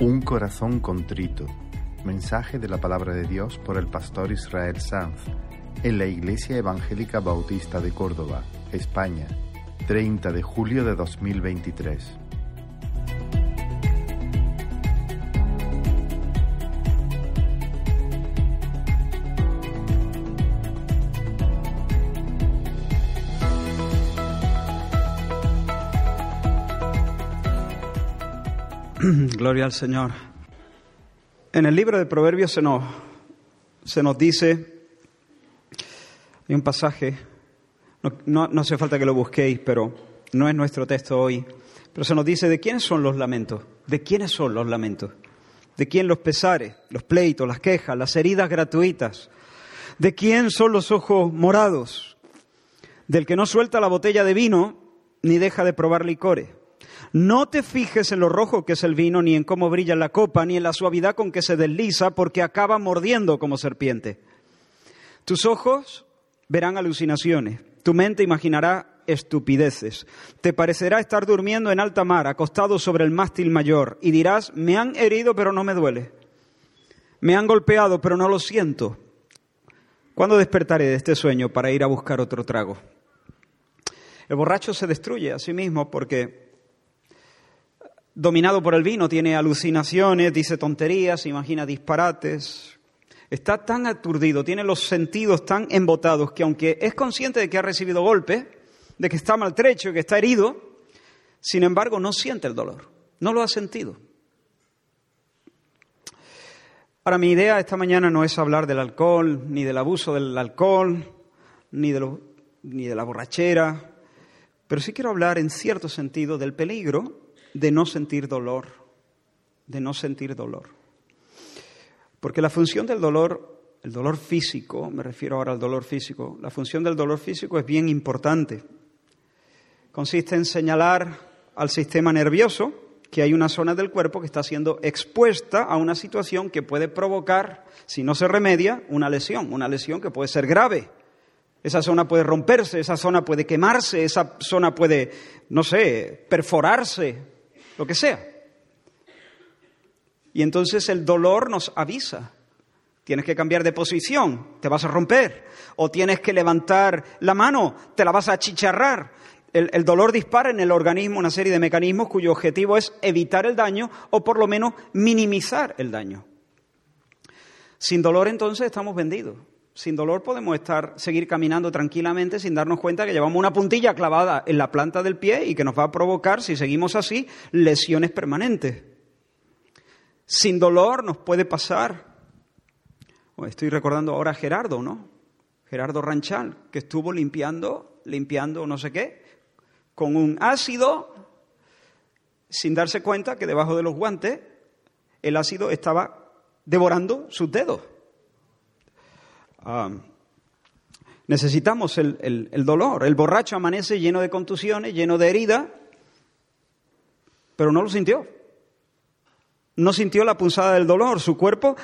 Un corazón contrito. Mensaje de la palabra de Dios por el pastor Israel Sanz en la Iglesia Evangélica Bautista de Córdoba, España, 30 de julio de 2023. Gloria al Señor. En el libro de Proverbios se nos, se nos dice, hay un pasaje, no, no hace falta que lo busquéis, pero no es nuestro texto hoy, pero se nos dice de quiénes son los lamentos, de quiénes son los lamentos, de quién los pesares, los pleitos, las quejas, las heridas gratuitas, de quién son los ojos morados, del que no suelta la botella de vino ni deja de probar licores no te fijes en lo rojo que es el vino, ni en cómo brilla la copa, ni en la suavidad con que se desliza, porque acaba mordiendo como serpiente. Tus ojos verán alucinaciones, tu mente imaginará estupideces. Te parecerá estar durmiendo en alta mar, acostado sobre el mástil mayor, y dirás, me han herido pero no me duele. Me han golpeado pero no lo siento. ¿Cuándo despertaré de este sueño para ir a buscar otro trago? El borracho se destruye a sí mismo porque dominado por el vino, tiene alucinaciones, dice tonterías, imagina disparates. Está tan aturdido, tiene los sentidos tan embotados que aunque es consciente de que ha recibido golpe, de que está maltrecho, que está herido, sin embargo no siente el dolor, no lo ha sentido. Ahora, mi idea esta mañana no es hablar del alcohol, ni del abuso del alcohol, ni de, ni de la borrachera, pero sí quiero hablar en cierto sentido del peligro de no sentir dolor, de no sentir dolor. Porque la función del dolor, el dolor físico, me refiero ahora al dolor físico, la función del dolor físico es bien importante. Consiste en señalar al sistema nervioso que hay una zona del cuerpo que está siendo expuesta a una situación que puede provocar, si no se remedia, una lesión, una lesión que puede ser grave. Esa zona puede romperse, esa zona puede quemarse, esa zona puede, no sé, perforarse, lo que sea. Y entonces el dolor nos avisa. Tienes que cambiar de posición, te vas a romper. O tienes que levantar la mano, te la vas a achicharrar. El, el, dolor dispara en el organismo una serie de mecanismos cuyo objetivo es evitar el daño o por lo menos minimizar el daño. Sin dolor entonces estamos vendidos. Sin dolor podemos estar, seguir caminando tranquilamente sin darnos cuenta que llevamos una puntilla clavada en la planta del pie y que nos va a provocar, si seguimos así, lesiones permanentes. Sin dolor nos puede pasar. Estoy recordando ahora a Gerardo, ¿no? Gerardo Ranchal, que estuvo limpiando, limpiando no sé qué, con un ácido, sin darse cuenta que debajo de los guantes el ácido estaba devorando sus dedos. Ah, necesitamos el, el dolor. El borracho amanece lleno de contusiones, lleno de heridas, pero no lo sintió. No sintió la punzada del dolor. Su cuerpo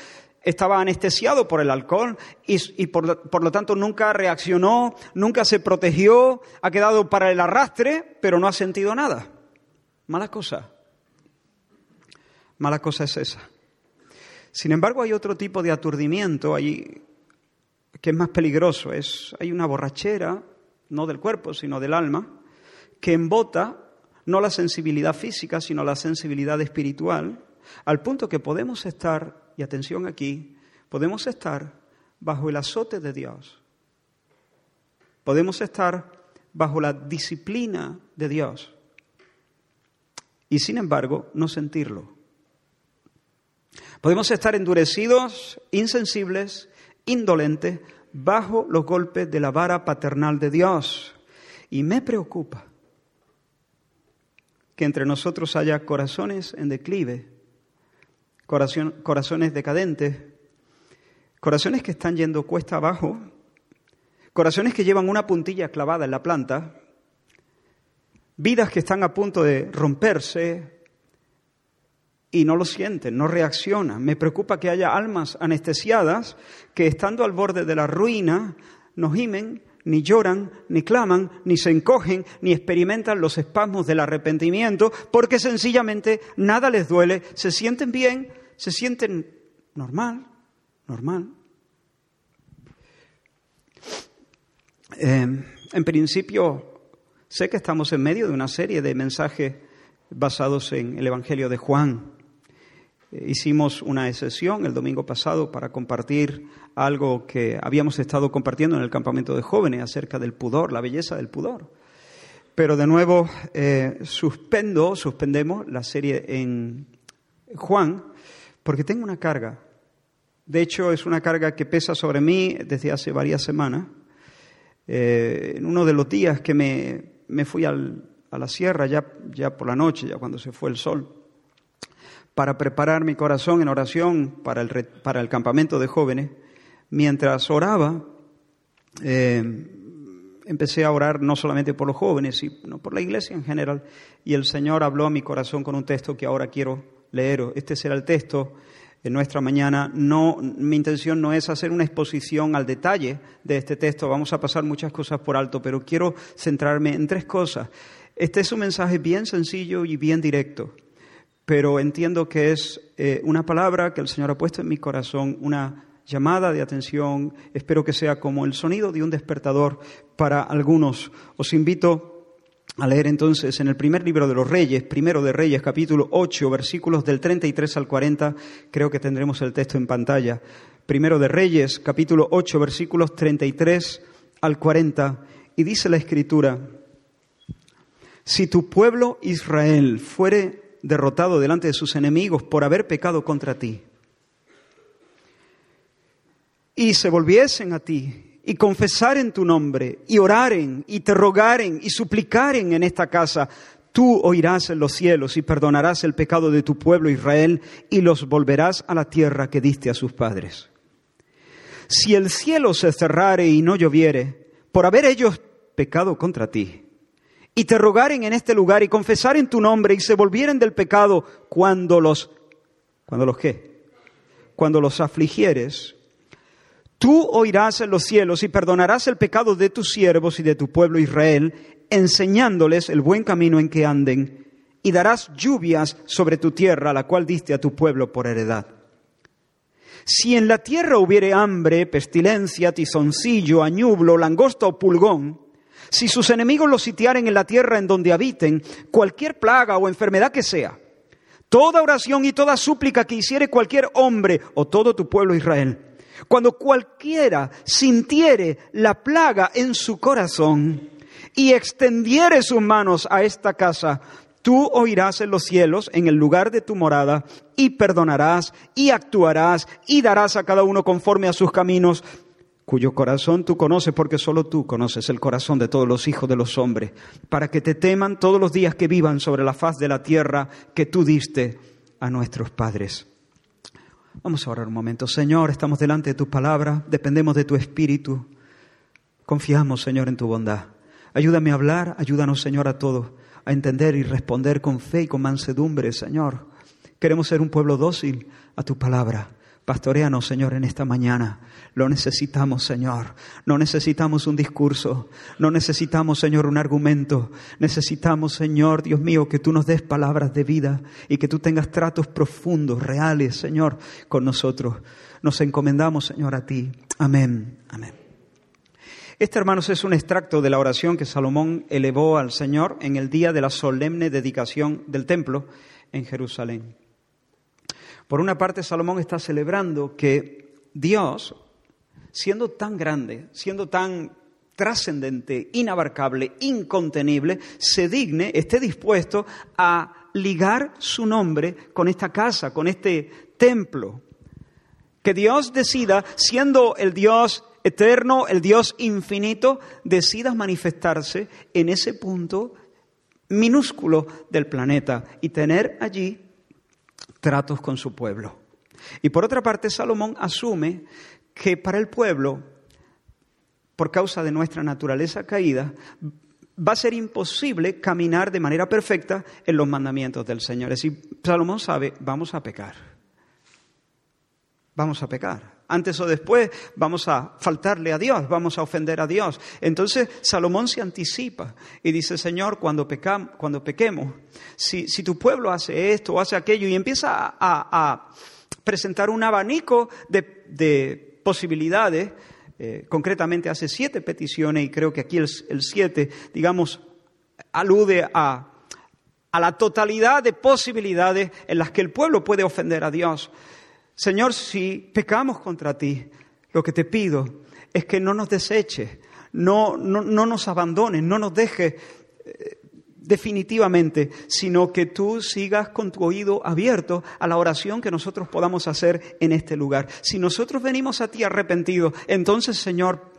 estaba anestesiado por el alcohol y, y por, por, lo tanto nunca reaccionó, nunca se protegió, ha quedado para el arrastre, pero no ha sentido nada. Mala cosa. Mala cosa es esa. Sin embargo, hay otro tipo de aturdimiento, hay que es más peligroso. Es, hay una borrachera, no del cuerpo, sino del alma, que embota no la sensibilidad física, sino la sensibilidad espiritual, al punto que podemos estar, y atención aquí, podemos estar bajo el azote de Dios. Podemos estar bajo la disciplina de Dios y sin embargo no sentirlo. Podemos estar endurecidos, insensibles, indolente bajo los golpes de la vara paternal de Dios. Y me preocupa que entre nosotros haya corazones en declive, corazones decadentes, corazones que están yendo cuesta abajo, corazones que llevan una puntilla clavada en la planta, vidas que están a punto de romperse, y no lo sienten, no reaccionan. Me preocupa que haya almas anestesiadas que estando al borde de la ruina nos gimen, ni lloran, ni claman, ni se encogen, ni experimentan los espasmos del arrepentimiento, porque sencillamente nada les duele, se sienten bien, se sienten normal, normal. Eh, en principio, sé que estamos en medio de una serie de mensajes basados en el Evangelio de Juan. Eh, hicimos una excepción el domingo pasado para compartir algo que habíamos estado compartiendo en el campamento de jóvenes acerca del pudor, la belleza del pudor. Pero de nuevo eh, suspendo, suspendemos la serie en Juan porque tengo una carga. De hecho, es una carga que pesa sobre mí desde hace varias semanas. Eh, en uno de los días que me, fui a la sierra, ya, ya por la noche, ya cuando se fue el sol, para preparar mi corazón en oración para el, para el campamento de jóvenes, mientras oraba, eh, empecé a orar no solamente por los jóvenes, sino por la iglesia en general, y el Señor habló a mi corazón con un texto que ahora quiero leer. Este será el texto en nuestra mañana. No, mi intención no es hacer una exposición al detalle de este texto, vamos a pasar muchas cosas por alto, pero quiero centrarme en tres cosas. Este es un mensaje bien sencillo y bien directo, pero entiendo que es eh, una palabra que el Señor ha puesto en mi corazón, una llamada de atención, espero que sea como el sonido de un despertador para algunos. Os invito a leer entonces en el primer libro de los Reyes, primero de Reyes, capítulo 8, versículos del 33 al 40, creo que tendremos el texto en pantalla. Primero de Reyes, capítulo 8, versículos 33 al 40, y dice la Escritura, si tu pueblo Israel fuere derrotado delante de sus enemigos por haber pecado contra ti, y se volviesen a ti y confesaren tu nombre, y oraren, y te rogaren, y suplicaren en esta casa, tú oirás en los cielos y perdonarás el pecado de tu pueblo Israel, y los volverás a la tierra que diste a sus padres. Si el cielo se cerrare y no lloviere, por haber ellos pecado contra ti, y te rogaren en este lugar y confesaren tu nombre y se volvieren del pecado cuando los, cuando los qué, cuando los afligieres, Tú oirás en los cielos y perdonarás el pecado de tus siervos y de tu pueblo Israel, enseñándoles el buen camino en que anden, y darás lluvias sobre tu tierra, la cual diste a tu pueblo por heredad. Si en la tierra hubiere hambre, pestilencia, tizoncillo, añublo, langosta o pulgón, si sus enemigos los sitiaren en la tierra en donde habiten, cualquier plaga o enfermedad que sea, toda oración y toda súplica que hiciere cualquier hombre o todo tu pueblo Israel, cuando cualquiera sintiere la plaga en su corazón y extendiere sus manos a esta casa, tú oirás en los cielos, en el lugar de tu morada, y perdonarás, y actuarás, y darás a cada uno conforme a sus caminos, cuyo corazón tú conoces, porque solo tú conoces el corazón de todos los hijos de los hombres, para que te teman todos los días que vivan sobre la faz de la tierra que tú diste a nuestros padres. Vamos a orar un momento. Señor, estamos delante de tu palabra, dependemos de tu espíritu. Confiamos, Señor, en tu bondad. Ayúdame a hablar, ayúdanos, Señor, a todos, a entender y responder con fe y con mansedumbre, Señor. Queremos ser un pueblo dócil a tu palabra. Pastoreanos, Señor, en esta mañana. Lo necesitamos, Señor. No necesitamos un discurso. No necesitamos, Señor, un argumento. Necesitamos, Señor, Dios mío, que tú nos des palabras de vida y que tú tengas tratos profundos, reales, Señor, con nosotros. Nos encomendamos, Señor, a ti. Amén. Amén. Este, hermanos, es un extracto de la oración que Salomón elevó al Señor en el día de la solemne dedicación del templo en Jerusalén. Por una parte, Salomón está celebrando que Dios, siendo tan grande, siendo tan trascendente, inabarcable, incontenible, se digne, esté dispuesto a ligar su nombre con esta casa, con este templo. Que Dios decida, siendo el Dios eterno, el Dios infinito, decida manifestarse en ese punto minúsculo del planeta y tener allí tratos con su pueblo. Y por otra parte, Salomón asume que para el pueblo, por causa de nuestra naturaleza caída, va a ser imposible caminar de manera perfecta en los mandamientos del Señor. Es decir, Salomón sabe, vamos a pecar. Vamos a pecar. Antes o después vamos a faltarle a Dios, vamos a ofender a Dios. Entonces Salomón se anticipa y dice, Señor, cuando, cuando pequemos, si, tu pueblo hace esto o hace aquello y empieza a, presentar un abanico de, posibilidades, eh, concretamente hace siete peticiones y creo que aquí el, siete, digamos, alude a, a la totalidad de posibilidades en las que el pueblo puede ofender a Dios. Señor, si pecamos contra ti, lo que te pido es que no nos deseches, no, no, nos abandones, no nos dejes eh, definitivamente, sino que tú sigas con tu oído abierto a la oración que nosotros podamos hacer en este lugar. Si nosotros venimos a ti arrepentidos, entonces, Señor,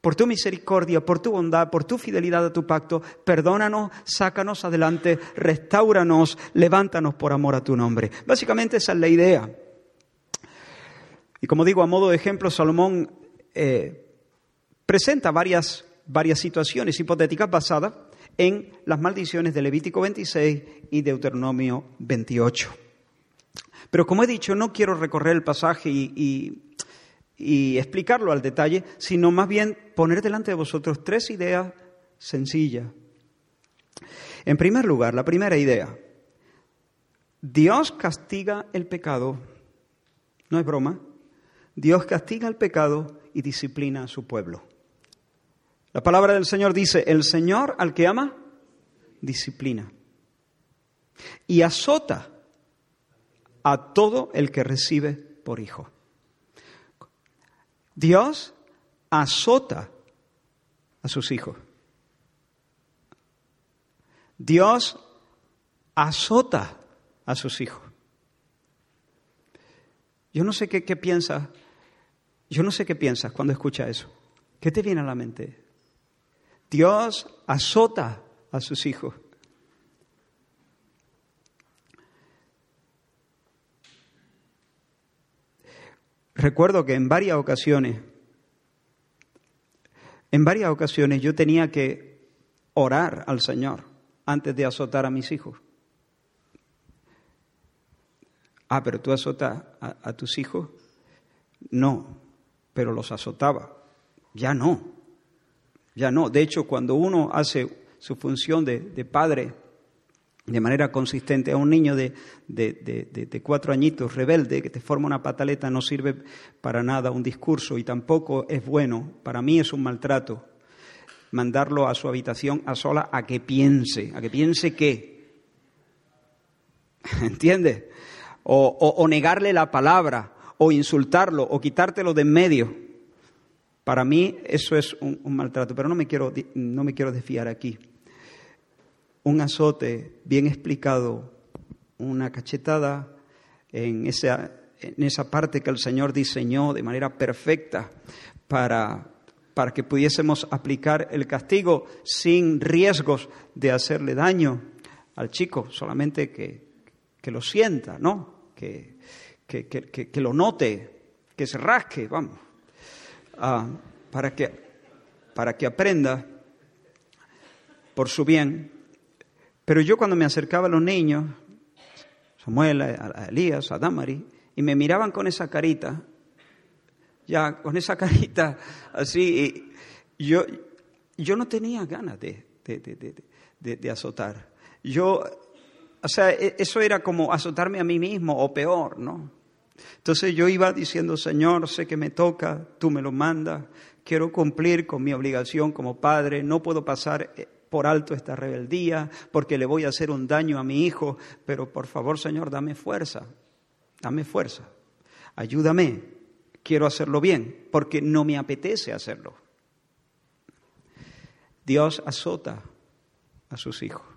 por tu misericordia, por tu bondad, por tu fidelidad a tu pacto, perdónanos, sácanos adelante, restauranos, levántanos por amor a tu nombre. Básicamente esa es la idea. Y como digo, a modo de ejemplo, Salomón eh, presenta varias, varias situaciones hipotéticas basadas en las maldiciones de Levítico 26 y Deuteronomio 28. Pero como he dicho, no quiero recorrer el pasaje y, y explicarlo al detalle, sino más bien poner delante de vosotros tres ideas sencillas. En primer lugar, la primera idea, Dios castiga el pecado, no es broma, Dios castiga el pecado y disciplina a su pueblo. La palabra del Señor dice, el Señor al que ama, disciplina. Y azota a todo el que recibe por hijo. Dios azota a sus hijos. Dios azota a sus hijos. Yo no sé qué, piensas, yo no sé qué piensas cuando escuchas eso. ¿Qué te viene a la mente? Dios azota a sus hijos. Recuerdo que en varias ocasiones, en varias ocasiones yo tenía que orar al Señor antes de azotar a mis hijos. Ah, pero tú azotas a, tus hijos. No, pero los azotaba. Ya no, ya no. De hecho, cuando uno hace su función de, padre de manera consistente a un niño de, de, cuatro añitos rebelde que te forma una pataleta no sirve para nada un discurso y tampoco es bueno. Para mí es un maltrato mandarlo a su habitación a sola a que piense, a que piense qué. ¿Entiendes? O, negarle la palabra, o insultarlo, o quitártelo de en medio. Para mí eso es un, maltrato, pero no me, quiero, no me quiero desfiar aquí. Un azote bien explicado, una cachetada en esa, en esa parte que el Señor diseñó de manera perfecta para, para que pudiésemos aplicar el castigo sin riesgos de hacerle daño al chico, solamente que, que lo sienta, ¿no? Que, que, lo note, que se rasque, vamos, ah, para, que, para que aprenda por su bien. Pero yo cuando me acercaba a los niños, Samuel, a Elías, a Damari, y me miraban con esa carita, ya con esa carita así, yo, yo no tenía ganas de, de, de azotar. Yo o sea, e, eso era como azotarme a mí mismo o peor, ¿no? Entonces yo iba diciendo, Señor, sé que me toca, tú me lo mandas, quiero cumplir con mi obligación como padre, no puedo pasar eh, por alto esta rebeldía porque le voy a hacer un daño a mi hijo, pero por favor, Señor, dame fuerza, dame fuerza, ayúdame, quiero hacerlo bien porque no me apetece hacerlo. Dios azota a sus hijos.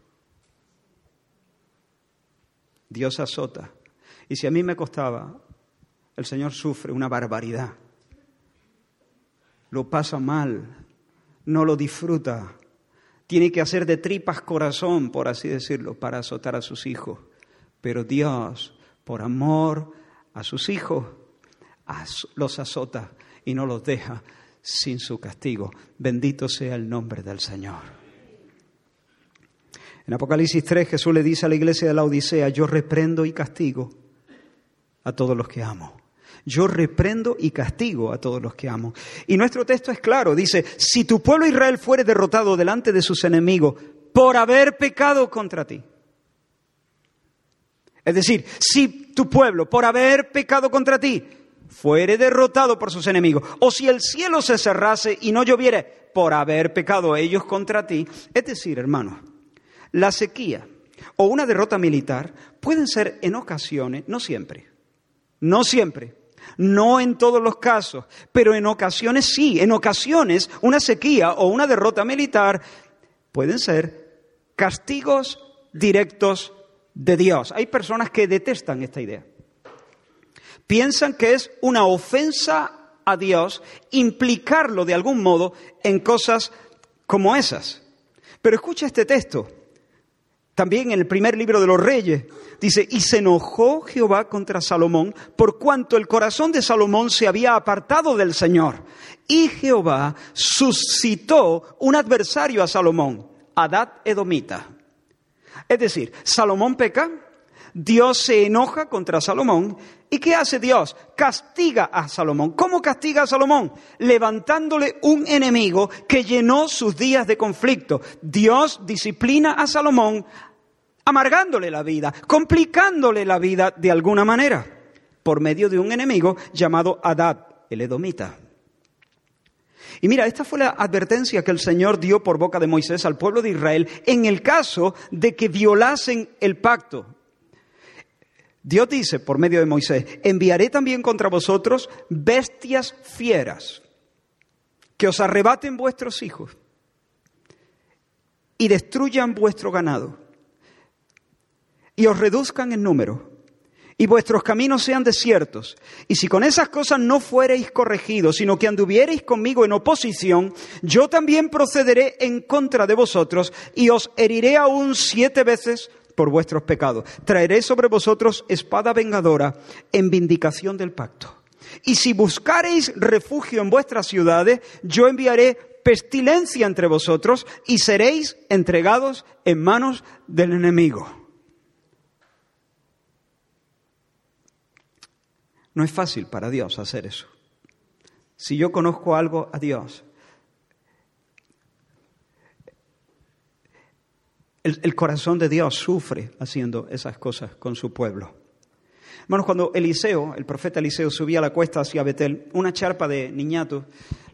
Dios azota. Y si a mí me costaba, el Señor sufre una barbaridad. Lo pasa mal, no lo disfruta. Tiene que hacer de tripas corazón, por así decirlo, para azotar a sus hijos. Pero Dios, por amor a sus hijos, los azota y no los deja sin su castigo. Bendito sea el nombre del Señor. En Apocalipsis 3 Jesús le dice a la iglesia de la Odisea, yo reprendo y castigo a todos los que amo. Yo reprendo y castigo a todos los que amo. Y nuestro texto es claro, dice, si tu pueblo Israel fuere derrotado delante de sus enemigos por haber pecado contra ti. Es decir, si tu pueblo, por haber pecado contra ti, fuere derrotado por sus enemigos, o si el cielo se cerrase y no lloviere por haber pecado ellos contra ti, es decir, hermanos, la sequía o una derrota militar pueden ser en ocasiones, no siempre, no siempre, no en todos los casos, pero en ocasiones sí, en ocasiones una sequía o una derrota militar pueden ser castigos directos de Dios. Hay personas que detestan esta idea. Piensan que es una ofensa a Dios implicarlo de algún modo en cosas como esas. Pero escucha este texto. También en el primer libro de los reyes dice, y se enojó Jehová contra Salomón por cuanto el corazón de Salomón se había apartado del Señor. Y Jehová suscitó un adversario a Salomón, Adad Edomita. Es decir, Salomón peca, Dios se enoja contra Salomón. ¿Y qué hace Dios? Castiga a Salomón. ¿Cómo castiga a Salomón? Levantándole un enemigo que llenó sus días de conflicto. Dios disciplina a Salomón amargándole la vida, complicándole la vida de alguna manera, por medio de un enemigo llamado Adad, el edomita. Y mira, esta fue la advertencia que el Señor dio por boca de Moisés al pueblo de Israel en el caso de que violasen el pacto. Dios dice por medio de Moisés, enviaré también contra vosotros bestias fieras que os arrebaten vuestros hijos y destruyan vuestro ganado y os reduzcan en número y vuestros caminos sean desiertos. Y si con esas cosas no fuereis corregidos, sino que anduviereis conmigo en oposición, yo también procederé en contra de vosotros y os heriré aún siete veces por vuestros pecados. Traeré sobre vosotros espada vengadora en vindicación del pacto. Y si buscareis refugio en vuestras ciudades, yo enviaré pestilencia entre vosotros y seréis entregados en manos del enemigo. No es fácil para Dios hacer eso. Si yo conozco algo a Dios, el, corazón de Dios sufre haciendo esas cosas con su pueblo. Hermanos, cuando Eliseo, el profeta Eliseo, subía la cuesta hacia Betel, una charpa de niñatos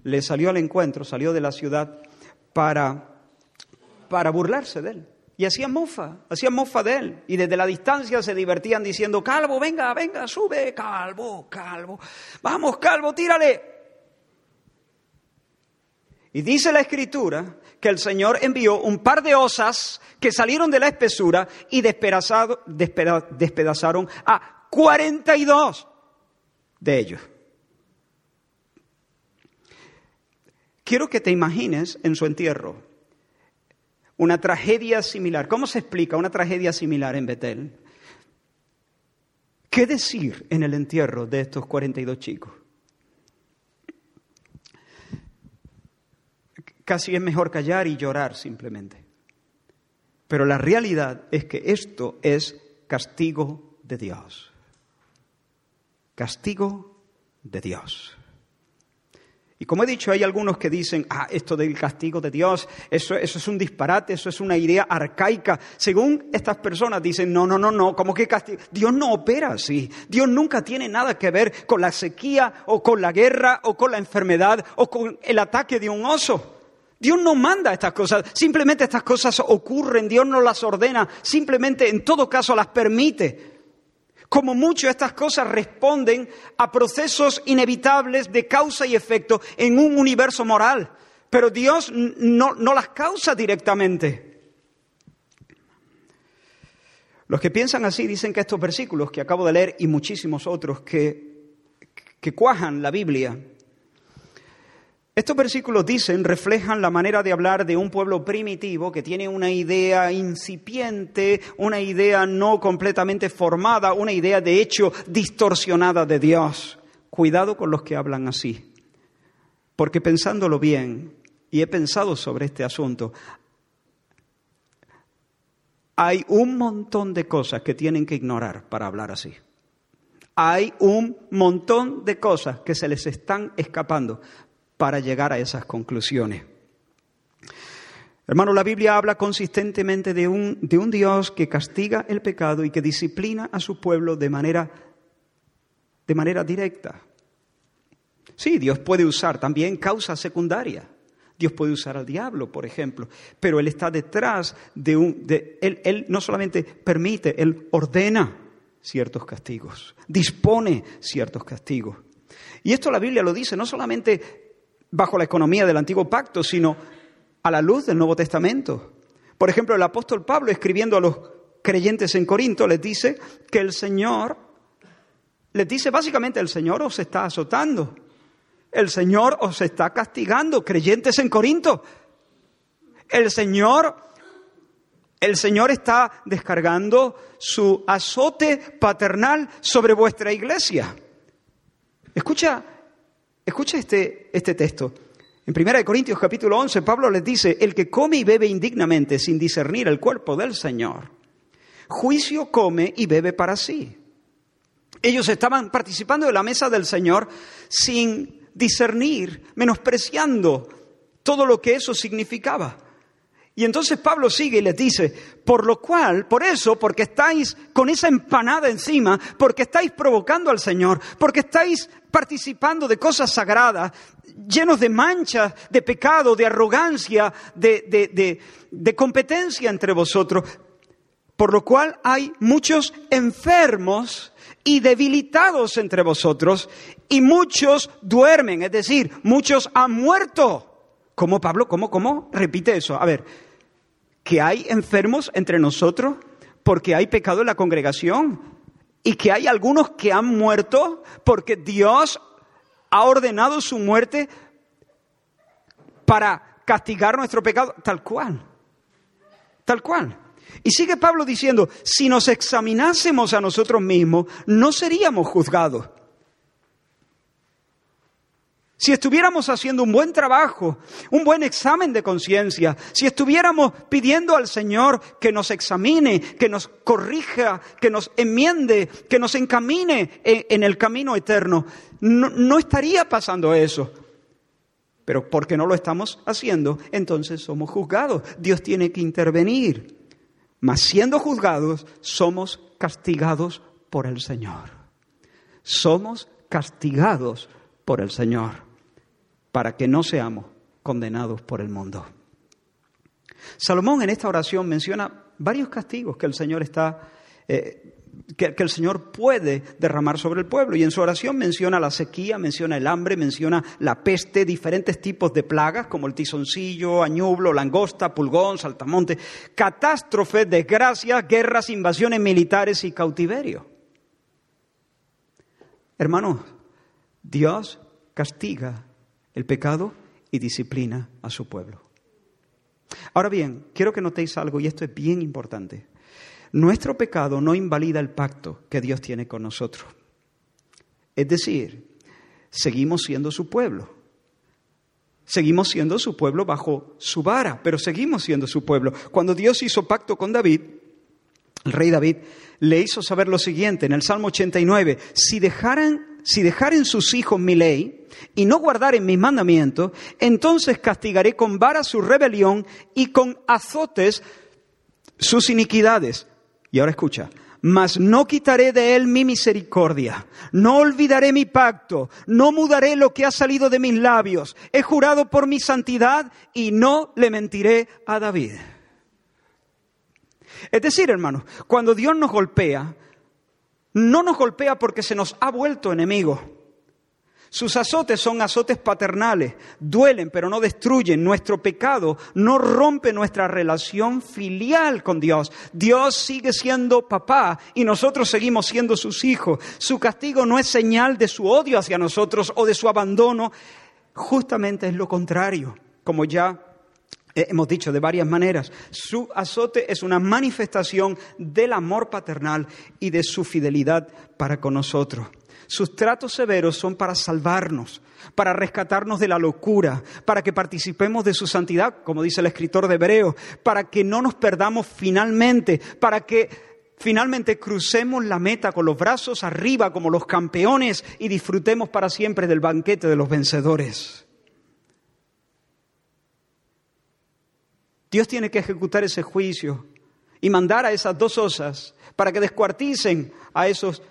le salió al encuentro, salió de la ciudad para, para burlarse de él. Y hacían mofa, hacían mofa de él. Y desde la distancia se divertían diciendo, Calvo, venga, venga, sube, Calvo, Calvo. Vamos, Calvo, tírale. Y dice la escritura que el Señor envió un par de osas que salieron de la espesura y despedazaron a 42 de ellos. Quiero que te imagines en su entierro una tragedia similar. ¿Cómo se explica una tragedia similar en Betel? ¿Qué decir en el entierro de estos 42 chicos? Casi es mejor callar y llorar simplemente. Pero la realidad es que esto es castigo de Dios. Castigo de Dios. Y como he dicho, hay algunos que dicen, ah, esto del castigo de Dios, eso, eso es un disparate, eso es una idea arcaica. Según estas personas dicen, no, no, no, no, ¿cómo que castigo? Dios no opera así. Dios nunca tiene nada que ver con la sequía o con la guerra o con la enfermedad o con el ataque de un oso. Dios no manda estas cosas, simplemente estas cosas ocurren, Dios no las ordena, simplemente en todo caso las permite. Como mucho estas cosas responden a procesos inevitables de causa y efecto en un universo moral, pero Dios no, las causa directamente. Los que piensan así dicen que estos versículos que acabo de leer y muchísimos otros que, que cuajan la Biblia estos versículos dicen, reflejan la manera de hablar de un pueblo primitivo que tiene una idea incipiente, una idea no completamente formada, una idea de hecho distorsionada de Dios. Cuidado con los que hablan así, porque pensándolo bien, y he pensado sobre este asunto, hay un montón de cosas que tienen que ignorar para hablar así. hay un montón de cosas que se les están escapando para llegar a esas conclusiones. Hermano, la Biblia habla consistentemente de un, de un, Dios que castiga el pecado y que disciplina a su pueblo de manera, de manera directa. Sí, Dios puede usar también causas secundarias. Dios puede usar al diablo, por ejemplo, pero Él está detrás de un... De, él, él no solamente permite, Él ordena ciertos castigos, dispone ciertos castigos. Y esto la Biblia lo dice no solamente bajo la economía del antiguo pacto, sino a la luz del Nuevo Testamento. Por ejemplo, el apóstol Pablo, escribiendo a los creyentes en Corinto, les dice que el Señor, les dice básicamente, el Señor os está azotando, el Señor os está castigando, creyentes en Corinto. El Señor, el Señor está descargando su azote paternal sobre vuestra iglesia. Escucha, escucha este, este texto. En 1 Corintios capítulo 11, Pablo les dice, el que come y bebe indignamente sin discernir el cuerpo del Señor, juicio come y bebe para sí. Ellos estaban participando de la mesa del Señor sin discernir, menospreciando todo lo que eso significaba. Y entonces Pablo sigue y les dice, por lo cual, por eso, porque estáis con esa empanada encima, porque estáis provocando al Señor, porque estáis participando de cosas sagradas, llenos de manchas, de pecado, de arrogancia, de, de, de, competencia entre vosotros, por lo cual hay muchos enfermos y debilitados entre vosotros, y muchos duermen, es decir, muchos han muerto. ¿Cómo, Pablo? ¿Cómo? ¿Cómo? Repite eso. A ver, que hay enfermos entre nosotros porque hay pecado en la congregación y que hay algunos que han muerto porque Dios ha ordenado su muerte para castigar nuestro pecado, tal cual, tal cual. Y sigue Pablo diciendo, si nos examinásemos a nosotros mismos, no seríamos juzgados. Si estuviéramos haciendo un buen trabajo, un buen examen de conciencia, si estuviéramos pidiendo al Señor que nos examine, que nos corrija, que nos enmiende, que nos encamine en, el camino eterno, no, no estaría pasando eso. Pero porque no lo estamos haciendo, entonces somos juzgados. Dios tiene que intervenir. Mas siendo juzgados, somos castigados por el Señor. Somos castigados por el Señor para que no seamos condenados por el mundo. Salomón en esta oración menciona varios castigos que el Señor está, eh, que, el Señor puede derramar sobre el pueblo. Y en su oración menciona la sequía, menciona el hambre, menciona la peste, diferentes tipos de plagas como el tizoncillo, añublo, langosta, pulgón, saltamonte, catástrofes, desgracias, guerras, invasiones militares y cautiverio. Hermanos, Dios castiga el pecado y disciplina a su pueblo. Ahora bien, quiero que notéis algo y esto es bien importante. Nuestro pecado no invalida el pacto que Dios tiene con nosotros. Es decir, seguimos siendo su pueblo. Seguimos siendo su pueblo bajo su vara, pero seguimos siendo su pueblo. Cuando Dios hizo pacto con David, el rey David le hizo saber lo siguiente en el Salmo 89, si dejaran si dejaren sus hijos mi ley y no guardaren mis mandamientos, entonces castigaré con vara su rebelión y con azotes sus iniquidades. Y ahora escucha, mas no quitaré de él mi misericordia, no olvidaré mi pacto, no mudaré lo que ha salido de mis labios, he jurado por mi santidad y no le mentiré a David. Es decir, hermanos, cuando Dios nos golpea, no nos golpea porque se nos ha vuelto enemigo. Sus azotes son azotes paternales, duelen pero no destruyen. Nuestro pecado no rompe nuestra relación filial con Dios. Dios sigue siendo papá y nosotros seguimos siendo sus hijos. Su castigo no es señal de su odio hacia nosotros o de su abandono, justamente es lo contrario, como ya hemos dicho de varias maneras, su azote es una manifestación del amor paternal y de su fidelidad para con nosotros. Sus tratos severos son para salvarnos, para rescatarnos de la locura, para que participemos de su santidad, como dice el escritor de Hebreos, para que no nos perdamos finalmente, para que finalmente crucemos la meta con los brazos arriba como los campeones y disfrutemos para siempre del banquete de los vencedores. Dios tiene que ejecutar ese juicio y mandar a esas dos osas para que descuarticen a esos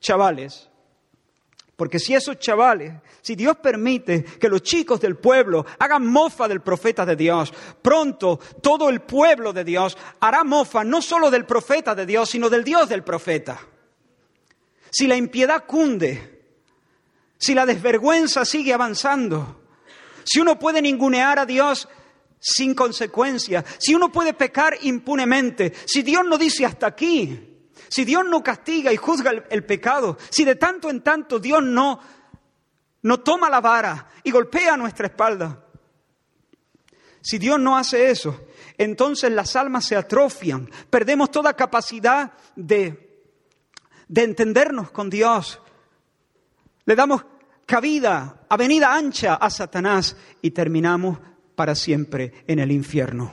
chavales. Porque si esos chavales, si Dios permite que los chicos del pueblo hagan mofa del profeta de Dios, pronto todo el pueblo de Dios hará mofa no solo del profeta de Dios, sino del Dios del profeta. Si la impiedad cunde, si la desvergüenza sigue avanzando, si uno puede ningunear a Dios sin consecuencia, si uno puede pecar impunemente, si Dios no dice hasta aquí, si Dios no castiga y juzga el, pecado, si de tanto en tanto Dios no, no toma la vara y golpea nuestra espalda, si Dios no hace eso, entonces las almas se atrofian, perdemos toda capacidad de, de entendernos con Dios, le damos cabida, avenida ancha a Satanás y terminamos para siempre en el infierno.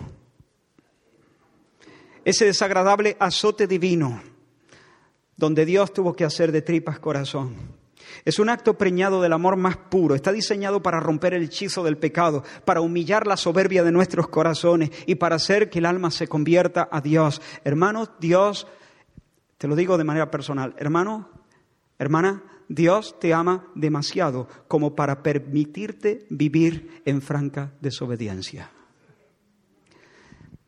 Ese desagradable azote divino, donde Dios tuvo que hacer de tripas corazón, es un acto preñado del amor más puro. Está diseñado para romper el hechizo del pecado, para humillar la soberbia de nuestros corazones y para hacer que el alma se convierta a Dios. Hermanos, Dios, te lo digo de manera personal, hermano, hermana, Dios te ama demasiado como para permitirte vivir en franca desobediencia.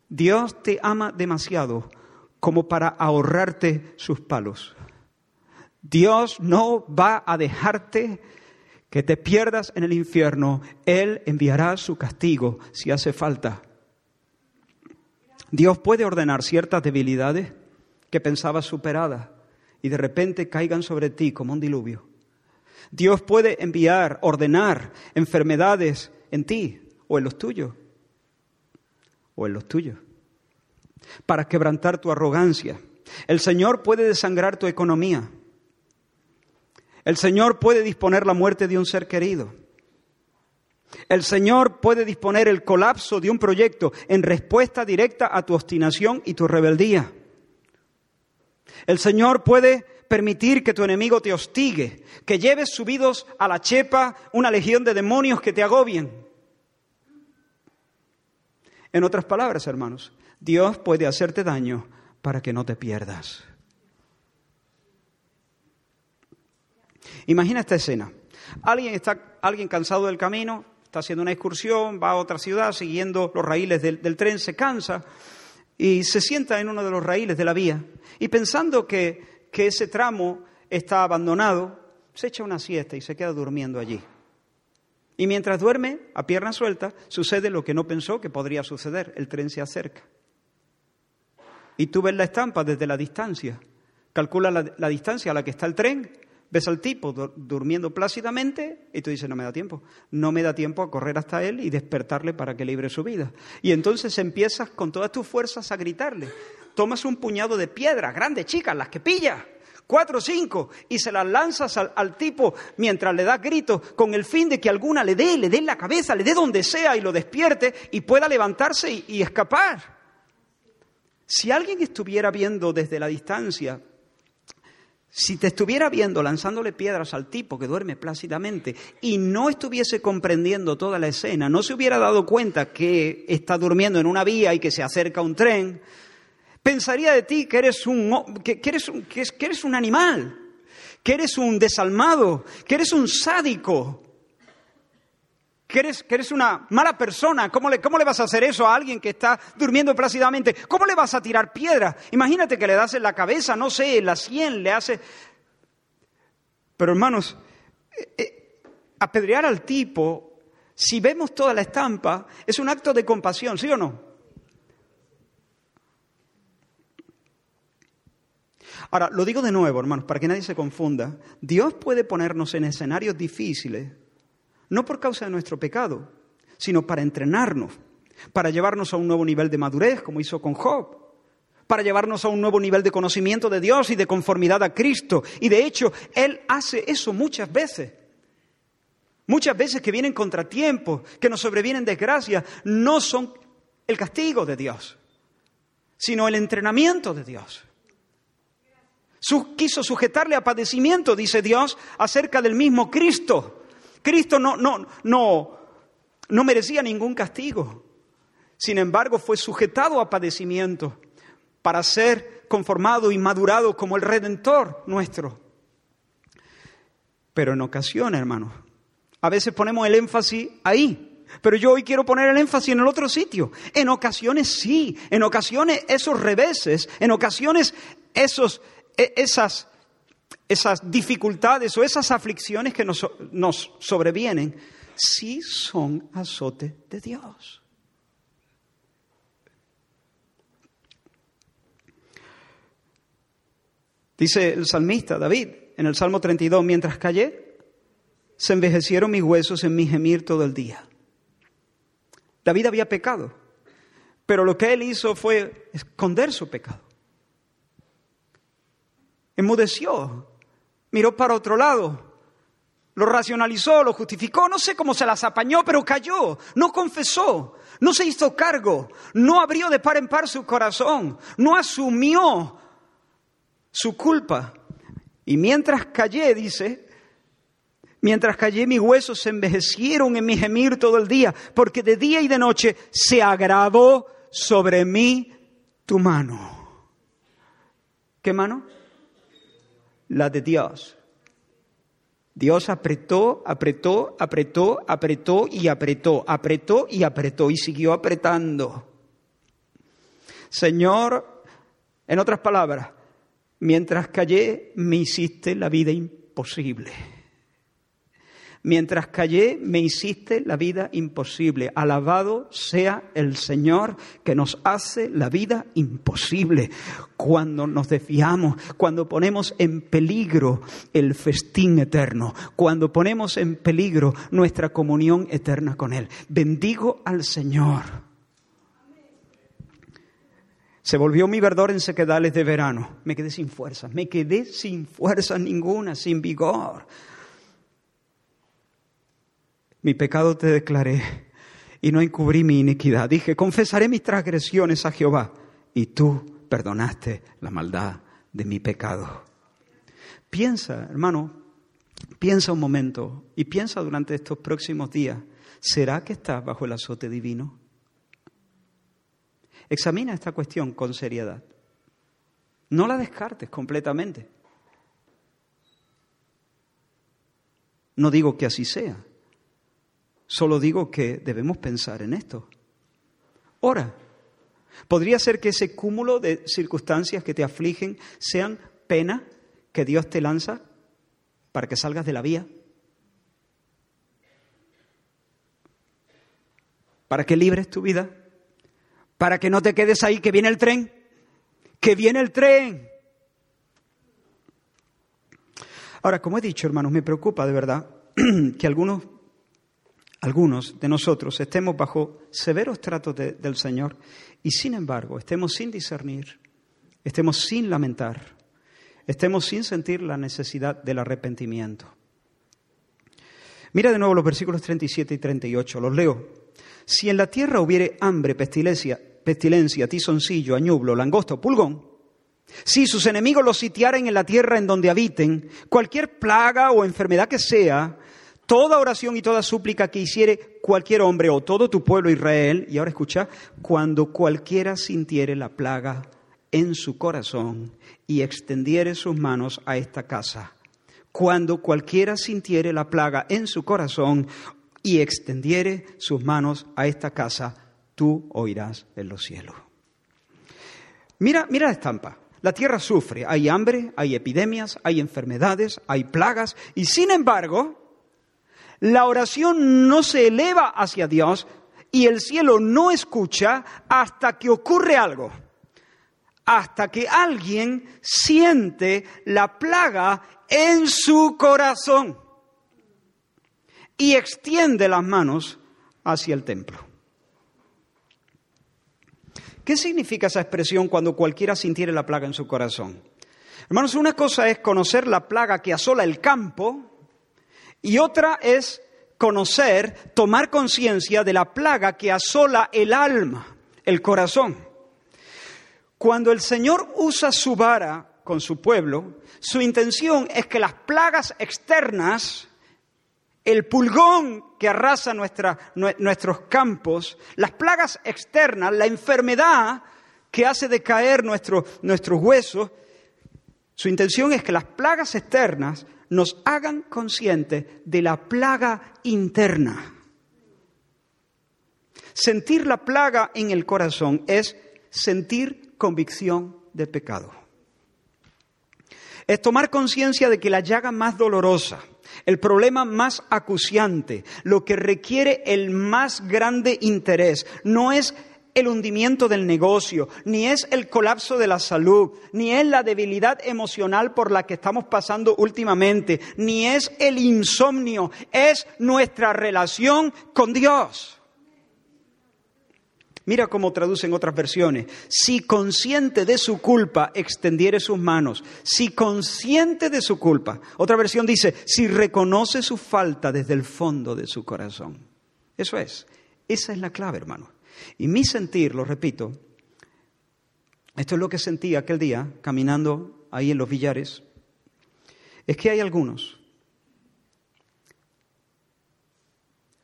Dios te ama demasiado como para ahorrarte sus palos. Dios no va a dejarte que te pierdas en el infierno. Él enviará su castigo si hace falta. Dios puede ordenar ciertas debilidades que pensabas superadas y de repente caigan sobre ti como un diluvio. Dios puede enviar, ordenar enfermedades en ti o en los tuyos, o en los tuyos, para quebrantar tu arrogancia. El Señor puede desangrar tu economía. El Señor puede disponer la muerte de un ser querido. El Señor puede disponer el colapso de un proyecto en respuesta directa a tu obstinación y tu rebeldía. El Señor puede permitir que tu enemigo te hostigue, que lleves subidos a la chepa una legión de demonios que te agobien. En otras palabras, hermanos, Dios puede hacerte daño para que no te pierdas. Imagina esta escena. Alguien está alguien cansado del camino, está haciendo una excursión, va a otra ciudad siguiendo los raíles del, del tren, se cansa y se sienta en uno de los raíles de la vía y pensando que, ese tramo está abandonado, se echa una siesta y se queda durmiendo allí. Y mientras duerme, a pierna suelta, sucede lo que no pensó que podría suceder. El tren se acerca. Y tú ves la estampa desde la distancia. Calcula la, la distancia a la que está el tren ves al tipo durmiendo plácidamente y tú dices, no me da tiempo, no me da tiempo a correr hasta él y despertarle para que libre su vida. Y entonces empiezas con todas tus fuerzas a gritarle. Tomas un puñado de piedras, grandes, chicas, las que pillas, cuatro o cinco, y se las lanzas al, tipo mientras le das gritos con el fin de que alguna le dé, le dé en la cabeza, le dé donde sea y lo despierte y pueda levantarse y escapar. Si alguien estuviera viendo desde la distancia si te estuviera viendo lanzándole piedras al tipo que duerme plácidamente y no estuviese comprendiendo toda la escena, no se hubiera dado cuenta que está durmiendo en una vía y que se acerca un tren, pensaría de ti que eres un, que, eres, un, que eres un animal, que eres un desalmado, que eres un sádico, que eres, una mala persona. ¿Cómo le, ¿Cómo le vas a hacer eso a alguien que está durmiendo plácidamente? ¿Cómo le vas a tirar piedra? Imagínate que le das en la cabeza, no sé, en la sien, le hace... Pero hermanos, eh, eh, apedrear al tipo, si vemos toda la estampa, es un acto de compasión, ¿sí o no? Ahora, lo digo de nuevo, hermanos, para que nadie se confunda. Dios puede ponernos en escenarios difíciles no por causa de nuestro pecado, sino para entrenarnos, para llevarnos a un nuevo nivel de madurez, como hizo con Job, para llevarnos a un nuevo nivel de conocimiento de Dios y de conformidad a Cristo. Y de hecho, Él hace eso muchas veces. Muchas veces que vienen contratiempos, que nos sobrevienen desgracias, no son el castigo de Dios, sino el entrenamiento de Dios. quiso sujetarle a padecimiento, dice Dios, acerca del mismo Cristo. Cristo no, no, no, no merecía ningún castigo. Sin embargo, fue sujetado a padecimiento para ser conformado y madurado como el Redentor nuestro. Pero en ocasiones, hermanos, a veces ponemos el énfasis ahí, pero yo hoy quiero poner el énfasis en el otro sitio. En ocasiones sí, en ocasiones esos reveses, en ocasiones esos, e, esas, esas dificultades o esas aflicciones que nos, nos sobrevienen, sí son azote de Dios. Dice el salmista David en el Salmo 32, mientras callé, se envejecieron mis huesos en mi gemir todo el día. David había pecado, pero lo que él hizo fue esconder su pecado. Enmudeció, miró para otro lado, lo racionalizó, lo justificó, no sé cómo se las apañó, pero cayó, no confesó, no se hizo cargo, no abrió de par en par su corazón, no asumió su culpa. Y mientras callé, dice, mientras callé mis huesos se envejecieron en mi gemir todo el día, porque de día y de noche se agravó sobre mí tu mano. ¿Qué mano? La de Dios. Dios apretó, apretó, apretó, apretó y apretó, apretó y apretó y siguió apretando. Señor, en otras palabras, Mientras callé, me hiciste la vida imposible. Mientras callé, me hiciste la vida imposible. Alabado sea el Señor que nos hace la vida imposible. Cuando nos desviamos, cuando ponemos en peligro el festín eterno, cuando ponemos en peligro nuestra comunión eterna con Él. Bendigo al Señor se volvió mi verdor en sequedales de verano. Me quedé sin fuerzas, me quedé sin fuerzas ninguna, sin vigor. Mi pecado te declaré y no encubrí mi iniquidad. Dije, confesaré mis transgresiones a Jehová y tú perdonaste la maldad de mi pecado. Piensa, hermano, piensa un momento y piensa durante estos próximos días, ¿será que estás bajo el azote divino? Examina esta cuestión con seriedad. No la descartes completamente. No digo que así sea, solo digo que debemos pensar en esto. Ora, podría ser que ese cúmulo de circunstancias que te afligen sean pena que Dios te lanza para que salgas de la vía, para que libres tu vida para que no te quedes ahí, que viene el tren, que viene el tren. Ahora, como he dicho, hermanos, me preocupa de verdad que algunos, algunos de nosotros estemos bajo severos tratos del Señor y sin embargo estemos sin discernir, estemos sin lamentar, estemos sin sentir la necesidad del arrepentimiento. Mira de nuevo los versículos 37 y 38, los leo. Si en la tierra hubiere hambre, pestilencia, pestilencia, tizoncillo, añublo, langosto, pulgón, si sus enemigos los sitiaren en la tierra en donde habiten, cualquier plaga o enfermedad que sea, toda oración y toda súplica que hiciere cualquier hombre o todo tu pueblo Israel, y ahora escucha, cuando cualquiera sintiere la plaga en su corazón y extendiere sus manos a esta casa, cuando cualquiera sintiere la plaga en su corazón y extendiere sus manos a esta casa, tú oirás en los cielos. Mira, mira la estampa. La tierra sufre, hay hambre, hay epidemias, hay enfermedades, hay plagas, y sin embargo, la oración no se eleva hacia Dios y el cielo no escucha hasta que ocurre algo, hasta que alguien siente la plaga en su corazón y extiende las manos hacia el templo. ¿Qué significa esa expresión cuando cualquiera sintiere la plaga en su corazón? Hermanos, una cosa es conocer la plaga que asola el campo y otra es conocer, tomar conciencia de la plaga que asola el alma, el corazón. Cuando el Señor usa su vara con su pueblo, su intención es que las plagas externas, el pulgón que arrasa nuestros campos, las plagas externas, la enfermedad que hace decaer nuestros huesos, su intención es que las plagas externas nos hagan conscientes de la plaga interna. Sentir la plaga en el corazón es sentir convicción de pecado. Es tomar conciencia de que la llaga más dolorosa, el problema más acuciante, lo que requiere el más grande interés, no es el hundimiento del negocio, ni es el colapso de la salud, ni es la debilidad emocional por la que estamos pasando últimamente, ni es el insomnio, es nuestra relación con Dios. Mira cómo traducen otras versiones. Si consciente de su culpa extendiere sus manos, si consciente de su culpa. Otra versión dice, si reconoce su falta desde el fondo de su corazón. Eso es. Esa es la clave, hermano. Y mi sentir, lo repito, esto es lo que sentí aquel día caminando ahí en los billares, es que hay algunos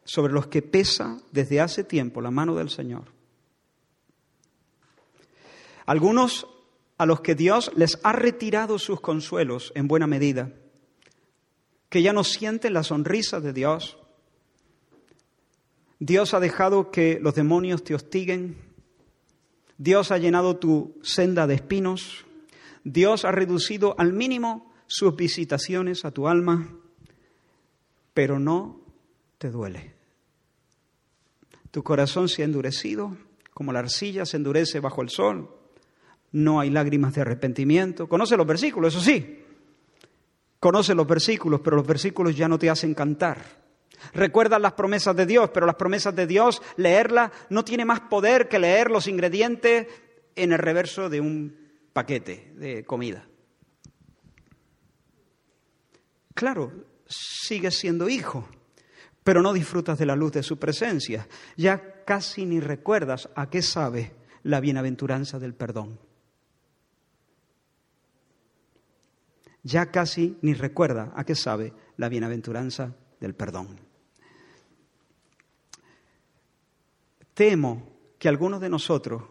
sobre los que pesa desde hace tiempo la mano del Señor algunos a los que Dios les ha retirado sus consuelos en buena medida, que ya no sienten la sonrisa de Dios. Dios ha dejado que los demonios te hostiguen. Dios ha llenado tu senda de espinos. Dios ha reducido al mínimo sus visitaciones a tu alma, pero no te duele. Tu corazón se ha endurecido como la arcilla se endurece bajo el sol no hay lágrimas de arrepentimiento. Conoce los versículos, eso sí. Conoce los versículos, pero los versículos ya no te hacen cantar. Recuerdas las promesas de Dios, pero las promesas de Dios, leerlas no tiene más poder que leer los ingredientes en el reverso de un paquete de comida. Claro, sigues siendo hijo, pero no disfrutas de la luz de su presencia. Ya casi ni recuerdas a qué sabe la bienaventuranza del perdón. ya casi ni recuerda a qué sabe la bienaventuranza del perdón. Temo que algunos de nosotros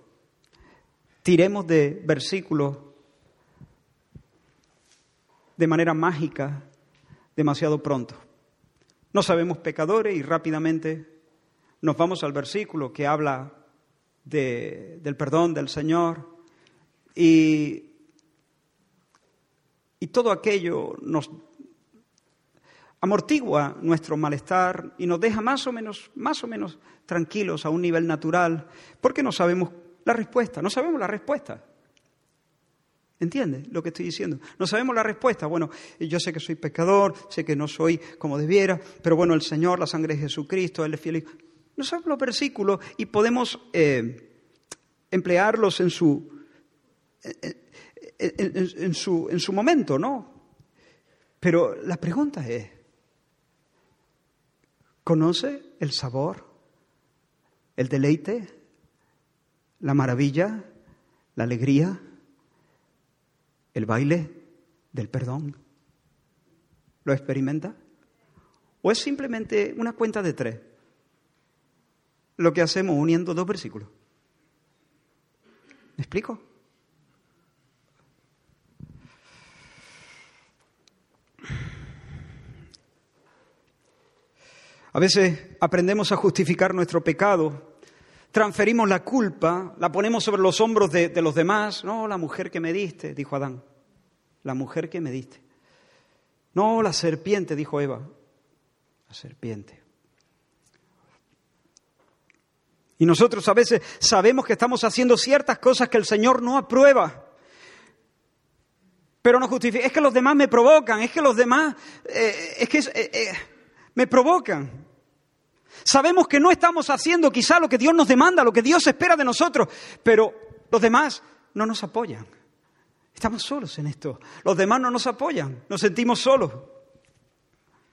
tiremos de versículos de manera mágica demasiado pronto. No sabemos pecadores y rápidamente nos vamos al versículo que habla del perdón del Señor y y todo aquello nos amortigua nuestro malestar y nos deja más o menos, más o menos tranquilos a un nivel natural, porque no sabemos la respuesta, no sabemos la respuesta. ¿Entiende lo que estoy diciendo? No sabemos la respuesta. Bueno, yo sé que soy pecador, sé que no soy como debiera, pero bueno, el Señor, la sangre de Jesucristo, Él es fiel. No sabemos los versículos y podemos eh, emplearlos en su, en, su, en su momento, ¿no? Pero la pregunta es, ¿conoce el sabor, el deleite, la maravilla, la alegría, el baile del perdón? ¿Lo experimenta? ¿O es simplemente una cuenta de tres? Lo que hacemos uniendo dos versículos. ¿Me explico? A veces aprendemos a justificar nuestro pecado, transferimos la culpa, la ponemos sobre los hombros de, los demás. No, la mujer que me diste, dijo Adán, la mujer que me diste. No, la serpiente, dijo Eva, la serpiente. Y nosotros a veces sabemos que estamos haciendo ciertas cosas que el Señor no aprueba. Pero no justifica. Es que los demás me provocan, es que los demás, eh, es que eh, eh, me provocan. Sabemos que no estamos haciendo quizá lo que Dios nos demanda, lo que Dios espera de nosotros, pero los demás no nos apoyan. Estamos solos en esto. Los demás no nos apoyan, nos sentimos solos.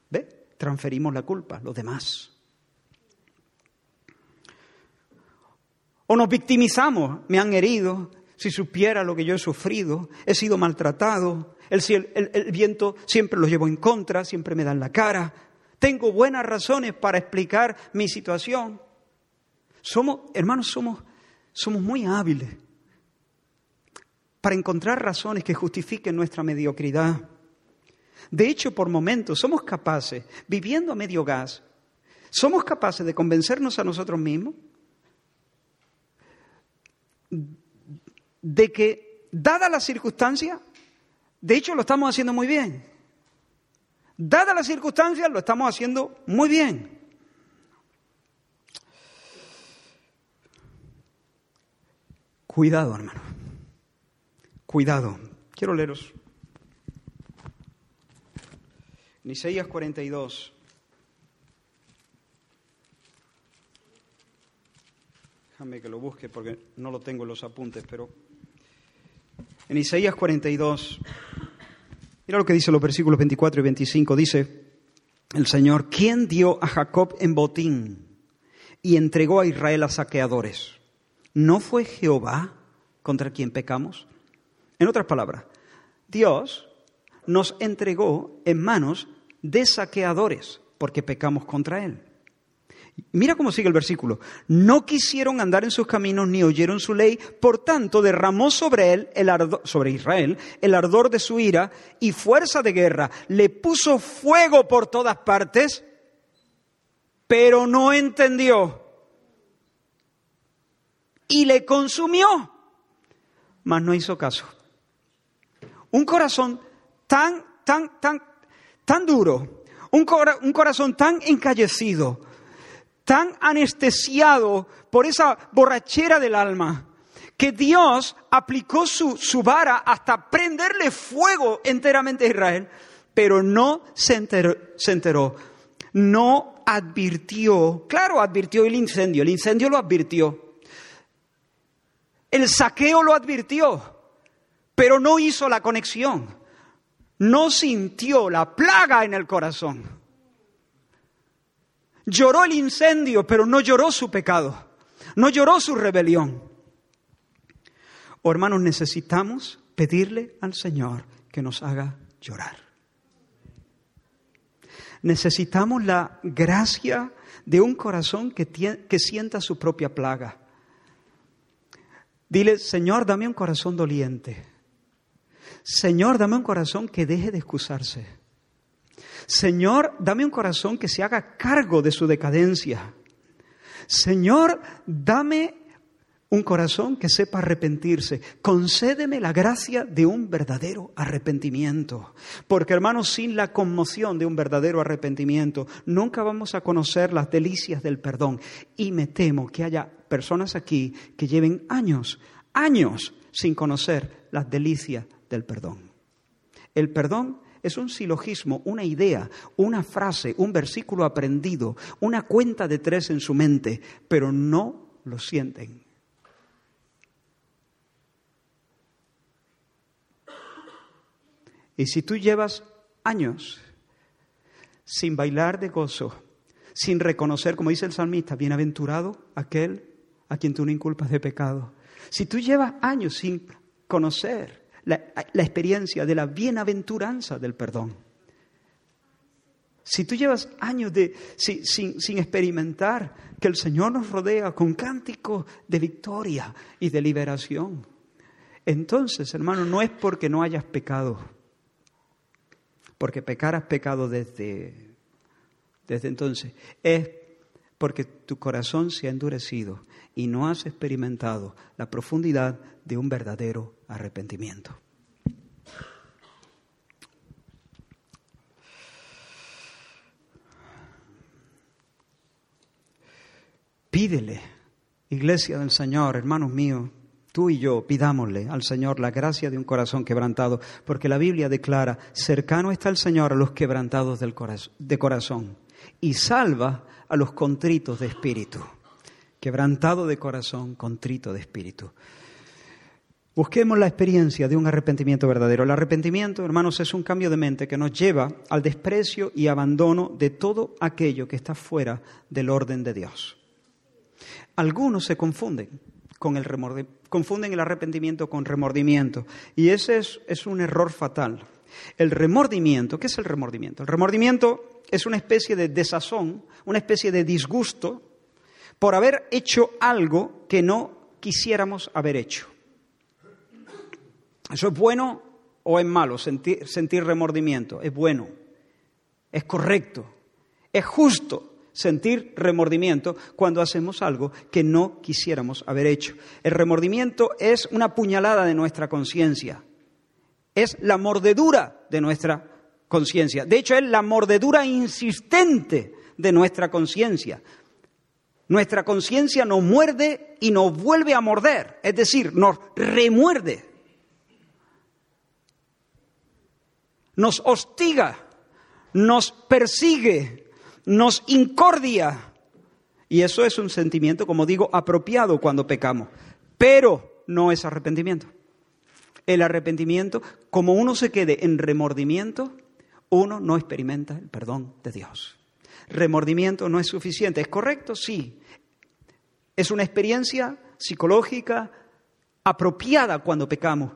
¿Ve? Transferimos la culpa, los demás. O nos victimizamos, me han herido, si supiera lo que yo he sufrido, he sido maltratado, el, el, el viento siempre lo llevo en contra, siempre me dan la cara, tengo buenas razones para explicar mi situación. Somos, hermanos, somos, somos muy hábiles para encontrar razones que justifiquen nuestra mediocridad. De hecho, por momentos somos capaces, viviendo a medio gas, somos capaces de convencernos a nosotros mismos de que, dada la circunstancia, de hecho lo estamos haciendo muy bien. Dada las circunstancias, lo estamos haciendo muy bien. Cuidado, hermano. Cuidado. Quiero leeros. En Isaías 42. Déjame que lo busque porque no lo tengo en los apuntes, pero en Isaías 42 Mira lo que dice los versículos 24 y 25. Dice el Señor, ¿quién dio a Jacob en botín y entregó a Israel a saqueadores? ¿No fue Jehová contra quien pecamos? En otras palabras, Dios nos entregó en manos de saqueadores porque pecamos contra Él. Mira cómo sigue el versículo. No quisieron andar en sus caminos ni oyeron su ley, por tanto derramó sobre él, el ardor, sobre Israel, el ardor de su ira y fuerza de guerra. Le puso fuego por todas partes, pero no entendió. Y le consumió, mas no hizo caso. Un corazón tan, tan, tan, tan duro, un, un corazón tan encallecido, tan anestesiado por esa borrachera del alma, que Dios aplicó su, su vara hasta prenderle fuego enteramente a Israel, pero no se enteró, se enteró, no advirtió, claro, advirtió el incendio, el incendio lo advirtió, el saqueo lo advirtió, pero no hizo la conexión, no sintió la plaga en el corazón. Lloró el incendio, pero no lloró su pecado, no lloró su rebelión. Oh, hermanos, necesitamos pedirle al Señor que nos haga llorar. Necesitamos la gracia de un corazón que, que sienta su propia plaga. Dile, Señor, dame un corazón doliente. Señor, dame un corazón que deje de excusarse. Señor, dame un corazón que se haga cargo de su decadencia. Señor, dame un corazón que sepa arrepentirse. Concédeme la gracia de un verdadero arrepentimiento. Porque hermanos, sin la conmoción de un verdadero arrepentimiento, nunca vamos a conocer las delicias del perdón. Y me temo que haya personas aquí que lleven años, años sin conocer las delicias del perdón. El perdón es un silogismo, una idea, una frase, un versículo aprendido, una cuenta de tres en su mente, pero no lo sienten. Y si tú llevas años sin bailar de gozo, sin reconocer, como dice el salmista, bienaventurado aquel a quien tú no inculpas de pecado. Si tú llevas años sin conocer la, experiencia de la bienaventuranza del perdón. Si tú llevas años de, sin, sin, experimentar que el Señor nos rodea con cánticos de victoria y de liberación, entonces, hermano, no es porque no hayas pecado, porque pecar has pecado desde, desde entonces, es porque tu corazón se ha endurecido y no has experimentado la profundidad de un verdadero arrepentimiento. Pídele, iglesia del Señor, hermanos míos, tú y yo pidámosle al Señor la gracia de un corazón quebrantado, porque la Biblia declara, cercano está el Señor a los quebrantados de corazón y salva a los contritos de espíritu. Quebrantado de corazón, contrito de espíritu. Busquemos la experiencia de un arrepentimiento verdadero. El arrepentimiento, hermanos, es un cambio de mente que nos lleva al desprecio y abandono de todo aquello que está fuera del orden de Dios. Algunos se confunden con el confunden el arrepentimiento con remordimiento. Y ese es, es un error fatal. El remordimiento, ¿qué es el remordimiento? El remordimiento es una especie de desazón, una especie de disgusto por haber hecho algo que no quisiéramos haber hecho. ¿Eso es bueno o es malo sentir, sentir remordimiento? Es bueno, es correcto, es justo sentir remordimiento cuando hacemos algo que no quisiéramos haber hecho. El remordimiento es una puñalada de nuestra conciencia, es la mordedura de nuestra conciencia. De hecho, es la mordedura insistente de nuestra conciencia. Nuestra conciencia nos muerde y nos vuelve a morder, es decir, nos remuerde, nos hostiga, nos persigue, nos incordia. Y eso es un sentimiento, como digo, apropiado cuando pecamos. Pero no es arrepentimiento. El arrepentimiento, como uno se quede en remordimiento, uno no experimenta el perdón de Dios. Remordimiento no es suficiente. ¿Es correcto? Sí. Es una experiencia psicológica apropiada cuando pecamos,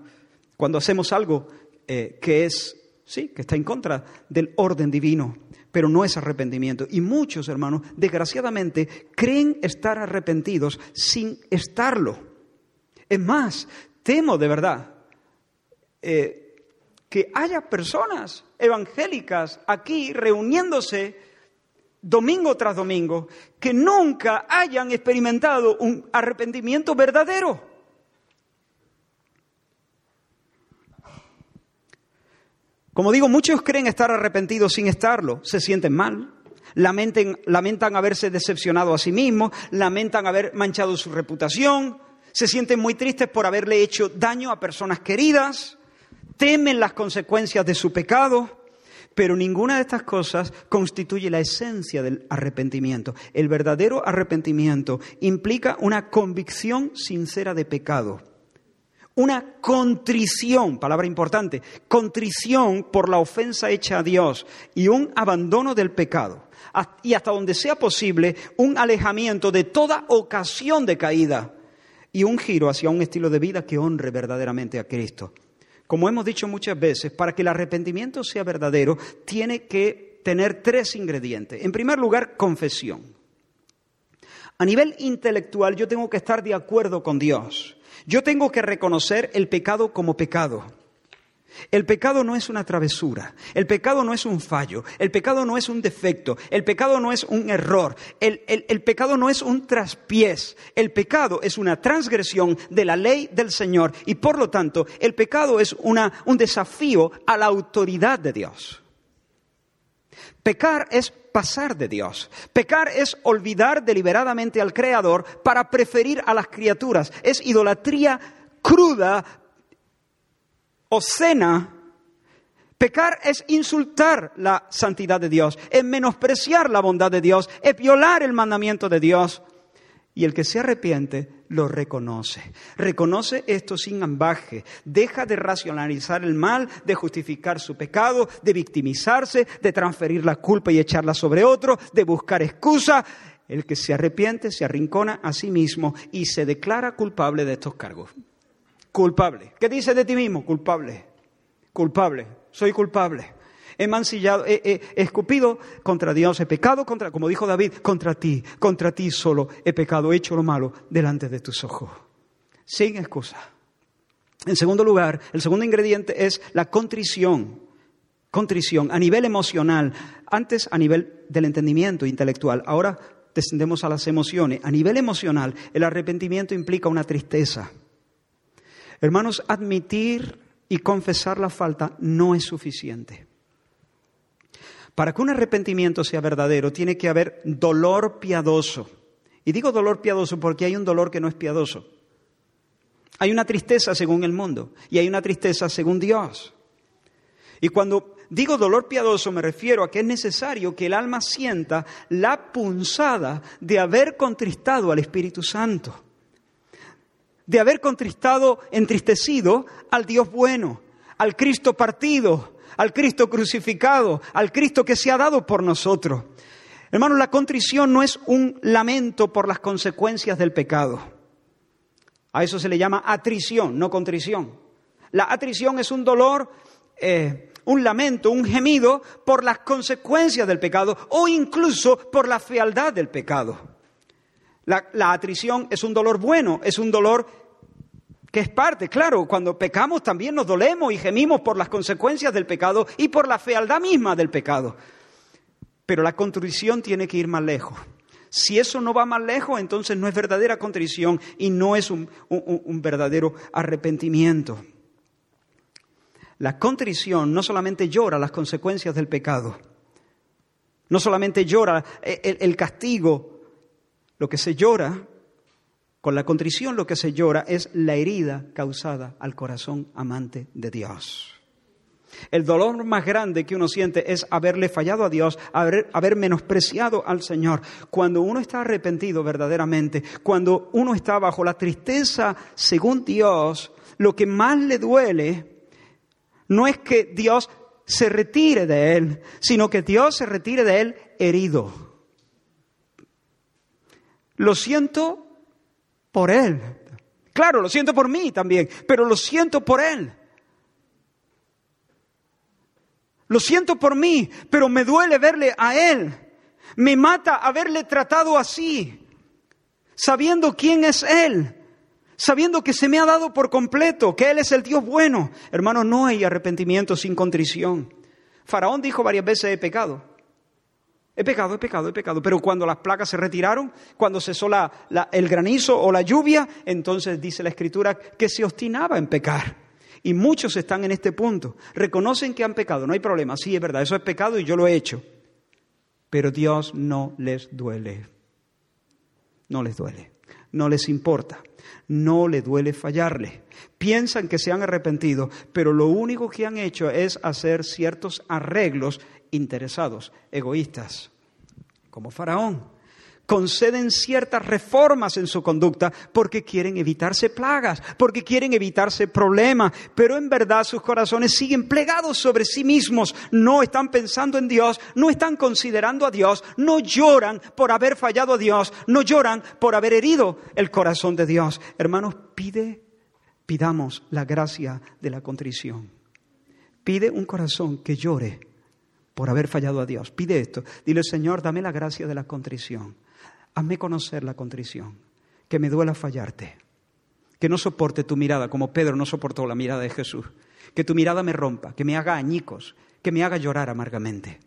cuando hacemos algo eh, que es, sí, que está en contra del orden divino pero no es arrepentimiento. Y muchos hermanos, desgraciadamente, creen estar arrepentidos sin estarlo. Es más, temo de verdad eh, que haya personas evangélicas aquí reuniéndose domingo tras domingo que nunca hayan experimentado un arrepentimiento verdadero. Como digo, muchos creen estar arrepentidos sin estarlo, se sienten mal, lamentan haberse decepcionado a sí mismos, lamentan haber manchado su reputación, se sienten muy tristes por haberle hecho daño a personas queridas, temen las consecuencias de su pecado, pero ninguna de estas cosas constituye la esencia del arrepentimiento. El verdadero arrepentimiento implica una convicción sincera de pecado una contrición, palabra importante, contrición por la ofensa hecha a Dios y un abandono del pecado. Y hasta donde sea posible, un alejamiento de toda ocasión de caída y un giro hacia un estilo de vida que honre verdaderamente a Cristo. Como hemos dicho muchas veces, para que el arrepentimiento sea verdadero, tiene que tener tres ingredientes. En primer lugar, confesión. A nivel intelectual, yo tengo que estar de acuerdo con Dios yo tengo que reconocer el pecado como pecado. El pecado no es una travesura, el pecado no es un fallo, el pecado no es un defecto, el pecado no es un error, el, pecado no es un traspiés, el pecado es una transgresión de la ley del Señor y por lo tanto el pecado es un desafío a la autoridad de Dios. Pecar es pasar de Dios. Pecar es olvidar deliberadamente al Creador para preferir a las criaturas. Es idolatría cruda, cena. Pecar es insultar la santidad de Dios, es menospreciar la bondad de Dios, es violar el mandamiento de Dios. Y el que se arrepiente lo reconoce. Reconoce esto sin ambaje. Deja de racionalizar el mal, de justificar su pecado, de victimizarse, de transferir la culpa y echarla sobre otro, de buscar excusa. El que se arrepiente se arrincona a sí mismo y se declara culpable de estos cargos. Culpable. ¿Qué dice de ti mismo? Culpable. Culpable. Soy culpable he mancillado, he, escupido contra Dios, he pecado contra, como dijo David, contra ti, contra ti solo he pecado, he hecho lo malo delante de tus ojos. Sin excusa. En segundo lugar, el segundo ingrediente es la contrición. Contrición a nivel emocional, antes a nivel del entendimiento intelectual, ahora descendemos a las emociones. A nivel emocional, el arrepentimiento implica una tristeza. Hermanos, admitir y confesar la falta no es suficiente. Para que un arrepentimiento sea verdadero, tiene que haber dolor piadoso. Y digo dolor piadoso porque hay un dolor que no es piadoso. Hay una tristeza según el mundo y hay una tristeza según Dios. Y cuando digo dolor piadoso me refiero a que es necesario que el alma sienta la punzada de haber contristado al Espíritu Santo, de haber contristado, entristecido al Dios bueno, al Cristo partido, al Cristo crucificado, al Cristo que se ha dado por nosotros. Hermanos, la contrición no es un lamento por las consecuencias del pecado. A eso se le llama atrición, no contrición. La atrición es un dolor, eh, un lamento, un gemido por las consecuencias del pecado o incluso por la fealdad del pecado. La, atrición es un dolor bueno, es un dolor que es parte, claro, cuando pecamos también nos dolemos y gemimos por las consecuencias del pecado y por la fealdad misma del pecado. Pero la contrición tiene que ir más lejos. Si eso no va más lejos, entonces no es verdadera contrición y no es un, verdadero arrepentimiento. La contrición no solamente llora las consecuencias del pecado, no solamente llora el, castigo, lo que se llora, con la contrición lo que se llora es la herida causada al corazón amante de Dios. El dolor más grande que uno siente es haberle fallado a Dios, haber, haber, menospreciado al Señor. Cuando uno está arrepentido verdaderamente, cuando uno está bajo la tristeza según Dios, lo que más le duele no es que Dios se retire de él, sino que Dios se retire de él herido. Lo siento por él. Claro, lo siento por mí también, pero lo siento por él. Lo siento por mí, pero me duele verle a Él. Me mata haberle tratado así, sabiendo quién es Él, sabiendo que se me ha dado por completo, que Él es el Dios bueno. Hermano, no hay arrepentimiento sin contrición. Faraón dijo varias veces, he pecado. He pecado, he pecado, he pecado. Pero cuando las placas se retiraron, cuando cesó el granizo o la lluvia, entonces dice la Escritura que se obstinaba en pecar. Y muchos están en este punto. Reconocen que han pecado, no hay problema. Sí, es verdad, eso es pecado y yo lo he hecho. Pero Dios no les duele. No les duele. No les importa. No le duele fallarle. Piensan que se han arrepentido, pero lo único que han hecho es hacer ciertos arreglos interesados, egoístas, como Faraón conceden ciertas reformas en su conducta porque quieren evitarse plagas, porque quieren evitarse problemas, pero en verdad sus corazones siguen plegados sobre sí mismos, no están pensando en Dios, no están considerando a Dios, no lloran por haber fallado a Dios, no lloran por haber herido el corazón de Dios. Hermanos, pide, pidamos la gracia de la contrición. Pide un corazón que llore por haber fallado a Dios. Pide esto. Dile, Señor, dame la gracia de la contrición. Hazme conocer la contrición, que me duela fallarte, que no soporte tu mirada como Pedro no soportó la mirada de Jesús, que tu mirada me rompa, que me haga añicos, que me haga llorar amargamente.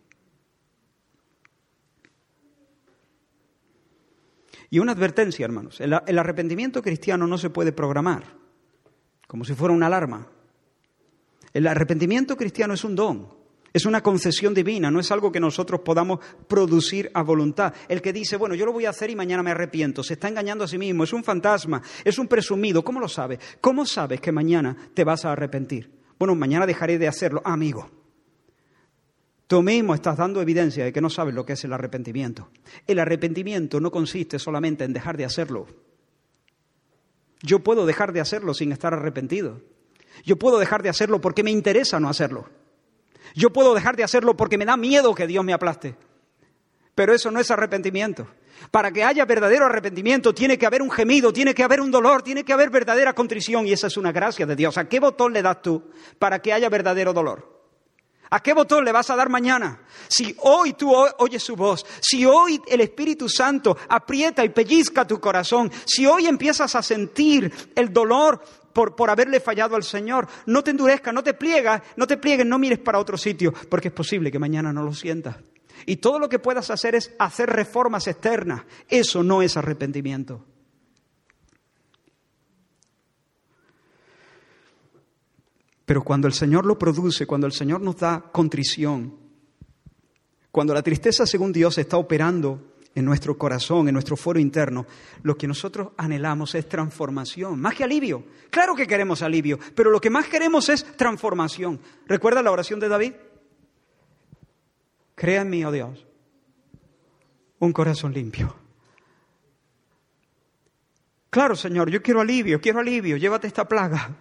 Y una advertencia, hermanos, el, arrepentimiento cristiano no se puede programar, como si fuera una alarma. El arrepentimiento cristiano es un don. Es una concesión divina, no es algo que nosotros podamos producir a voluntad. El que dice, bueno, yo lo voy a hacer y mañana me arrepiento, se está engañando a sí mismo, es un fantasma, es un presumido. ¿Cómo lo sabes? ¿Cómo sabes que mañana te vas a arrepentir? Bueno, mañana dejaré de hacerlo. amigo, tú mismo estás dando evidencia de que no sabes lo que es el arrepentimiento. El arrepentimiento no consiste solamente en dejar de hacerlo. Yo puedo dejar de hacerlo sin estar arrepentido. Yo puedo dejar de hacerlo porque me interesa no hacerlo. Yo puedo dejar de hacerlo porque me da miedo que Dios me aplaste. Pero eso no es arrepentimiento. Para que haya verdadero arrepentimiento tiene que haber un gemido, tiene que haber un dolor, tiene que haber verdadera contrición y esa es una gracia de Dios. ¿A qué botón le das tú para que haya verdadero dolor? ¿A qué botón le vas a dar mañana? Si hoy tú oyes su voz, si hoy el Espíritu Santo aprieta y pellizca tu corazón, si hoy empiezas a sentir el dolor por, haberle fallado al Señor. No te endurezcas, no te pliegas, no te pliegues, no mires para otro sitio, porque es posible que mañana no lo sientas. Y todo lo que puedas hacer es hacer reformas externas. Eso no es arrepentimiento. Pero cuando el Señor lo produce, cuando el Señor nos da contrición, cuando la tristeza según Dios está operando en nuestro corazón, en nuestro foro interno, lo que nosotros anhelamos es transformación, más que alivio. Claro que queremos alivio, pero lo que más queremos es transformación. ¿Recuerda la oración de David? Crea en mí, oh Dios, un corazón limpio. Claro, Señor, yo quiero alivio, quiero alivio, llévate esta plaga.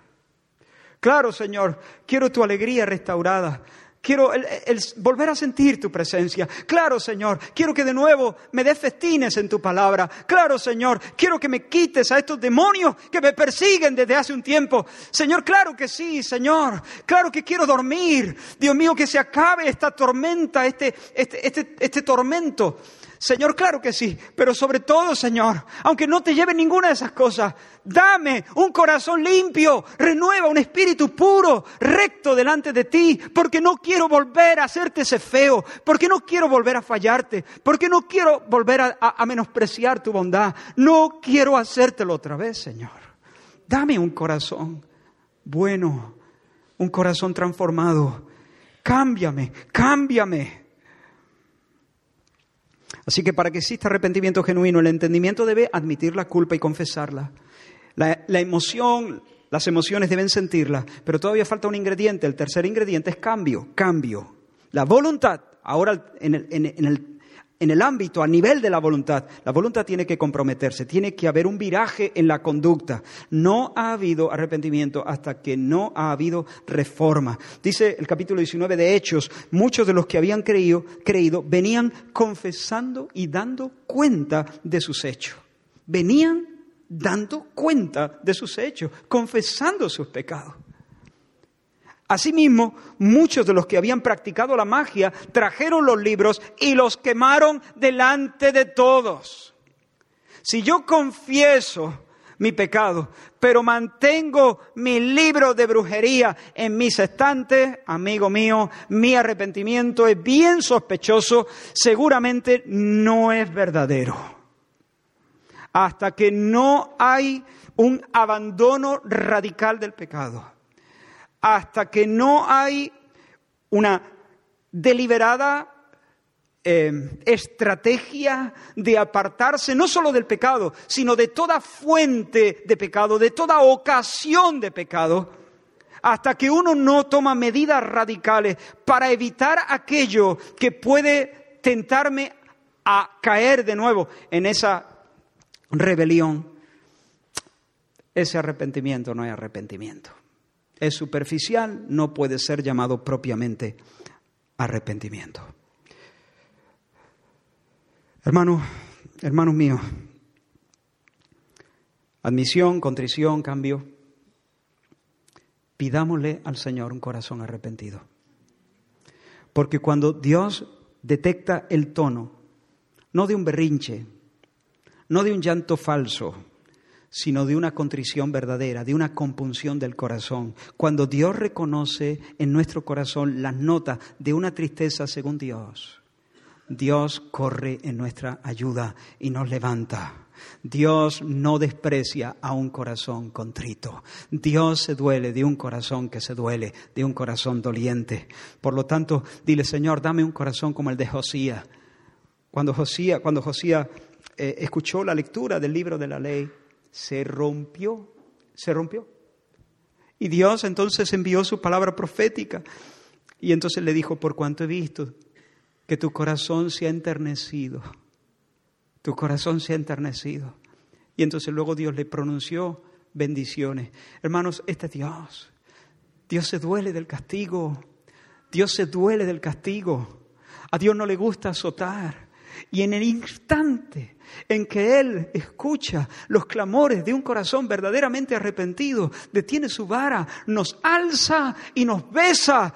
Claro, Señor, quiero tu alegría restaurada. Quiero el, el volver a sentir tu presencia. Claro, Señor, quiero que de nuevo me des festines en tu palabra. Claro, Señor, quiero que me quites a estos demonios que me persiguen desde hace un tiempo. Señor, claro que sí, Señor. Claro que quiero dormir. Dios mío, que se acabe esta tormenta, este, este, este, este tormento. Señor, claro que sí, pero sobre todo, Señor, aunque no te lleve ninguna de esas cosas, dame un corazón limpio, renueva un espíritu puro, recto delante de ti, porque no quiero volver a hacerte ese feo, porque no quiero volver a fallarte, porque no quiero volver a, a menospreciar tu bondad, no quiero hacértelo otra vez, Señor. Dame un corazón bueno, un corazón transformado. Cámbiame, cámbiame. Así que para que exista arrepentimiento genuino, el entendimiento debe admitir la culpa y confesarla. La, emoción, las emociones deben sentirla, pero todavía falta un ingrediente. El tercer ingrediente es cambio, cambio. La voluntad, ahora en el, en el en el ámbito, a nivel de la voluntad, la voluntad tiene que comprometerse, tiene que haber un viraje en la conducta. No ha habido arrepentimiento hasta que no ha habido reforma. Dice el capítulo 19 de Hechos, muchos de los que habían creído, creído venían confesando y dando cuenta de sus hechos. Venían dando cuenta de sus hechos, confesando sus pecados. Asimismo, muchos de los que habían practicado la magia trajeron los libros y los quemaron delante de todos. Si yo confieso mi pecado, pero mantengo mi libro de brujería en mis estantes, amigo mío, mi arrepentimiento es bien sospechoso, seguramente no es verdadero. Hasta que no hay un abandono radical del pecado hasta que no hay una deliberada eh, estrategia de apartarse no solo del pecado, sino de toda fuente de pecado, de toda ocasión de pecado, hasta que uno no toma medidas radicales para evitar aquello que puede tentarme a caer de nuevo en esa rebelión. Ese arrepentimiento no es arrepentimiento es superficial, no puede ser llamado propiamente arrepentimiento. Hermanos, hermanos míos, admisión, contrición, cambio, pidámosle al Señor un corazón arrepentido. Porque cuando Dios detecta el tono, no de un berrinche, no de un llanto falso, sino de una contrición verdadera, de una compunción del corazón. Cuando Dios reconoce en nuestro corazón las notas de una tristeza según Dios, Dios corre en nuestra ayuda y nos levanta. Dios no desprecia a un corazón contrito. Dios se duele de un corazón que se duele, de un corazón doliente. Por lo tanto, dile, Señor, dame un corazón como el de Josías. Cuando Josías, cuando Josías eh, escuchó la lectura del libro de la ley, se rompió, se rompió. Y Dios entonces envió su palabra profética y entonces le dijo, por cuanto he visto que tu corazón se ha enternecido, tu corazón se ha enternecido. Y entonces luego Dios le pronunció bendiciones. Hermanos, este es Dios. Dios se duele del castigo. Dios se duele del castigo. A Dios no le gusta azotar. Y en el instante en que Él escucha los clamores de un corazón verdaderamente arrepentido, detiene su vara, nos alza y nos besa.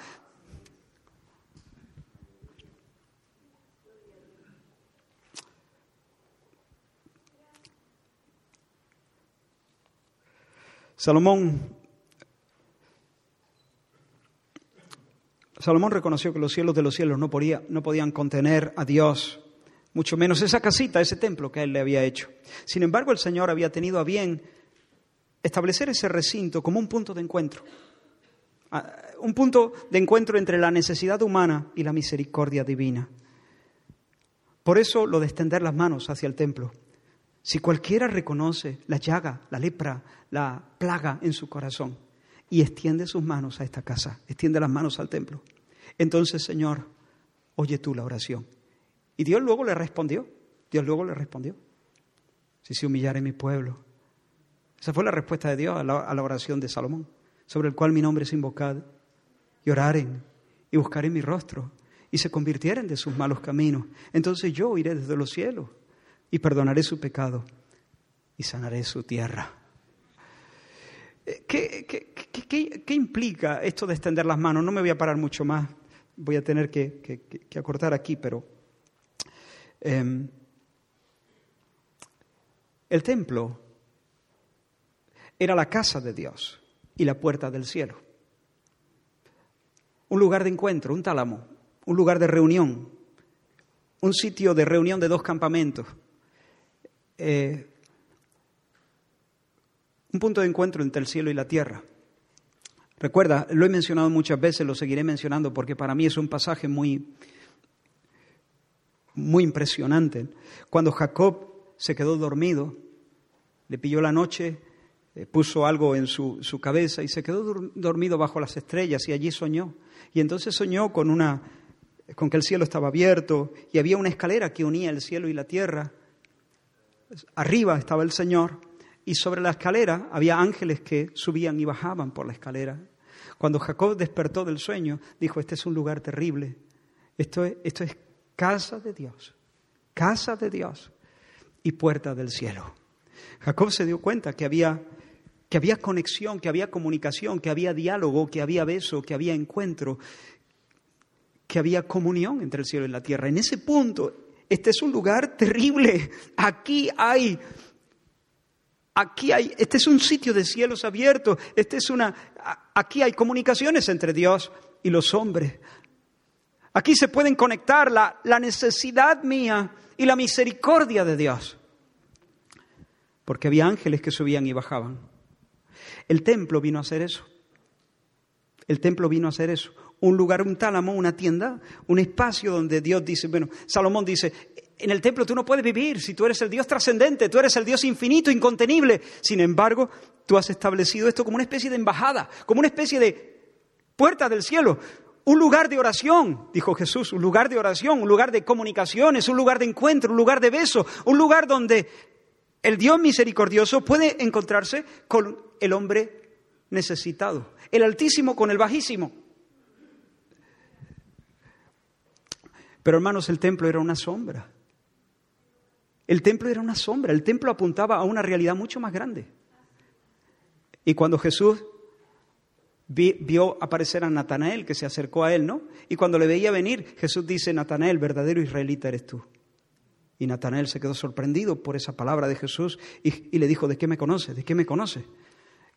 Salomón Salomón reconoció que los cielos de los cielos no, no podían contener a Dios mucho menos esa casita, ese templo que él le había hecho. Sin embargo, el Señor había tenido a bien establecer ese recinto como un punto de encuentro, un punto de encuentro entre la necesidad humana y la misericordia divina. Por eso lo de extender las manos hacia el templo. Si cualquiera reconoce la llaga, la lepra, la plaga en su corazón y extiende sus manos a esta casa, extiende las manos al templo, entonces, Señor, oye tú la oración y Dios luego le respondió. Dios luego le respondió. Si se humillare mi pueblo. Esa fue la respuesta de Dios a la, oración de Salomón, sobre el cual mi nombre es invocado. Y oraren y buscaré mi rostro y se convirtieren de sus malos caminos. Entonces yo iré desde los cielos y perdonaré su pecado y sanaré su tierra. Eh, ¿Qué, qué, implica esto de extender las manos? No me voy a parar mucho más, voy a tener que, acortar aquí, pero em, el templo era la casa de Dios y la puerta del cielo. Un lugar de encuentro, un tálamo, un lugar de reunión, un sitio de reunión de dos campamentos. Eh, un punto de encuentro entre el cielo y la tierra. Recuerda, lo he mencionado muchas veces, lo seguiré mencionando porque para mí es un pasaje muy, muy impresionante. Cuando Jacob se quedó dormido, le pilló la noche, eh, puso algo en su, su cabeza y se quedó dormido bajo las estrellas y allí soñó. Y entonces soñó con, una, con que el cielo estaba abierto y había una escalera que unía el cielo y la tierra. Arriba estaba el Señor y sobre la escalera había ángeles que subían y bajaban por la escalera. Cuando Jacob despertó del sueño, dijo, este es un lugar terrible, esto es, esto es casa de Dios, casa de Dios y puerta del cielo. Jacob se dio cuenta que había, que había conexión, que había comunicación, que había diálogo, que había beso, que había encuentro, que había comunión entre el cielo y la tierra. En ese punto, este es un lugar terrible. Aquí hay Aquí hay, este es un sitio de cielos abiertos, este es una, aquí hay comunicaciones entre Dios y los hombres. Aquí se pueden conectar la, la necesidad mía y la misericordia de Dios. Porque había ángeles que subían y bajaban. El templo vino a hacer eso. El templo vino a hacer eso. Un lugar, un tálamo, una tienda, un espacio donde Dios dice, bueno, Salomón dice, en el templo tú no puedes vivir si tú eres el Dios trascendente, tú eres el Dios infinito, incontenible. Sin embargo, tú has establecido esto como una especie de embajada, como una especie de puerta del cielo, un lugar de oración, dijo Jesús, un lugar de oración, un lugar de comunicaciones, un lugar de encuentro, un lugar de beso, un lugar donde el Dios misericordioso puede encontrarse con el hombre necesitado, el altísimo con el bajísimo. Pero hermanos, el templo era una sombra. El templo era una sombra, el templo apuntaba a una realidad mucho más grande. Y cuando Jesús vio aparecer a Natanael, que se acercó a él, ¿no? Y cuando le veía venir, Jesús dice, Natanael, verdadero israelita eres tú. Y Natanael se quedó sorprendido por esa palabra de Jesús y, le dijo, ¿de qué me conoces? ¿De qué me conoces?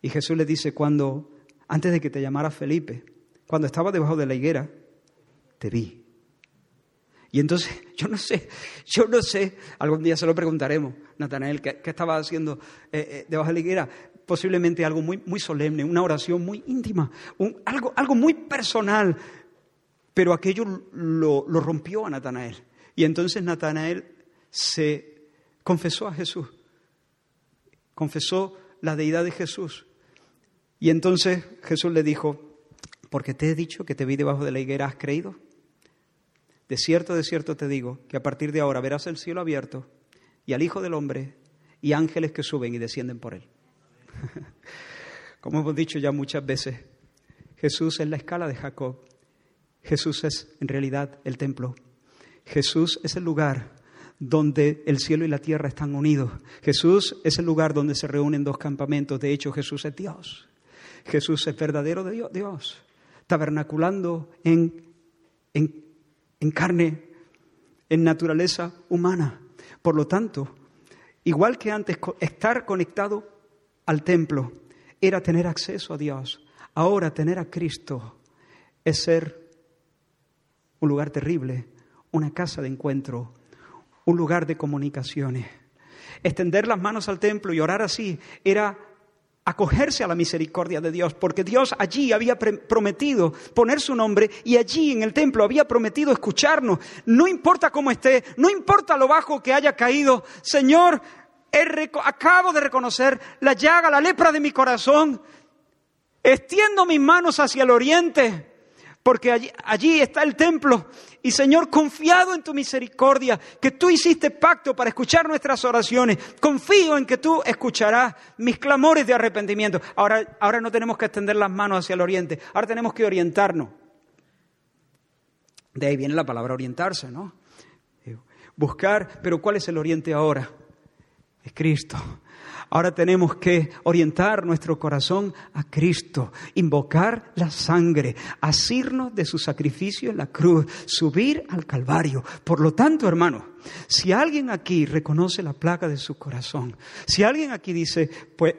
Y Jesús le dice, cuando, antes de que te llamara Felipe, cuando estaba debajo de la higuera, te vi. Y entonces, yo no sé, yo no sé, algún día se lo preguntaremos, Natanael, ¿qué, estaba haciendo eh, eh, debajo de la higuera? Posiblemente algo muy, muy solemne, una oración muy íntima, algo, algo muy personal, pero aquello lo, lo rompió a Natanael. Y entonces Natanael se confesó a Jesús, confesó la deidad de Jesús. Y entonces Jesús le dijo, porque te he dicho que te vi debajo de la higuera, ¿has creído? De cierto, de cierto te digo, que a partir de ahora verás el cielo abierto y al Hijo del Hombre y ángeles que suben y descienden por él. Como hemos dicho ya muchas veces, Jesús es la escala de Jacob. Jesús es en realidad el templo. Jesús es el lugar donde el cielo y la tierra están unidos. Jesús es el lugar donde se reúnen dos campamentos. De hecho, Jesús es Dios. Jesús es verdadero Dios, tabernaculando en, en en carne, en naturaleza humana. Por lo tanto, igual que antes estar conectado al templo era tener acceso a Dios, ahora tener a Cristo es ser un lugar terrible, una casa de encuentro, un lugar de comunicaciones. Extender las manos al templo y orar así era acogerse a la misericordia de Dios, porque Dios allí había prometido poner su nombre y allí en el templo había prometido escucharnos. No importa cómo esté, no importa lo bajo que haya caído, Señor, acabo de reconocer la llaga, la lepra de mi corazón. Extiendo mis manos hacia el oriente porque allí, está el templo. Y Señor, confiado en tu misericordia, que tú hiciste pacto para escuchar nuestras oraciones, confío en que tú escucharás mis clamores de arrepentimiento. Ahora, ahora no tenemos que extender las manos hacia el oriente, ahora tenemos que orientarnos. De ahí viene la palabra orientarse, ¿no? Buscar, pero ¿cuál es el oriente ahora? Es Cristo. Ahora tenemos que orientar nuestro corazón a Cristo, invocar la sangre, asirnos de su sacrificio en la cruz, subir al Calvario. Por lo tanto, hermano, si alguien aquí reconoce la plaga de su corazón, si alguien aquí dice, pues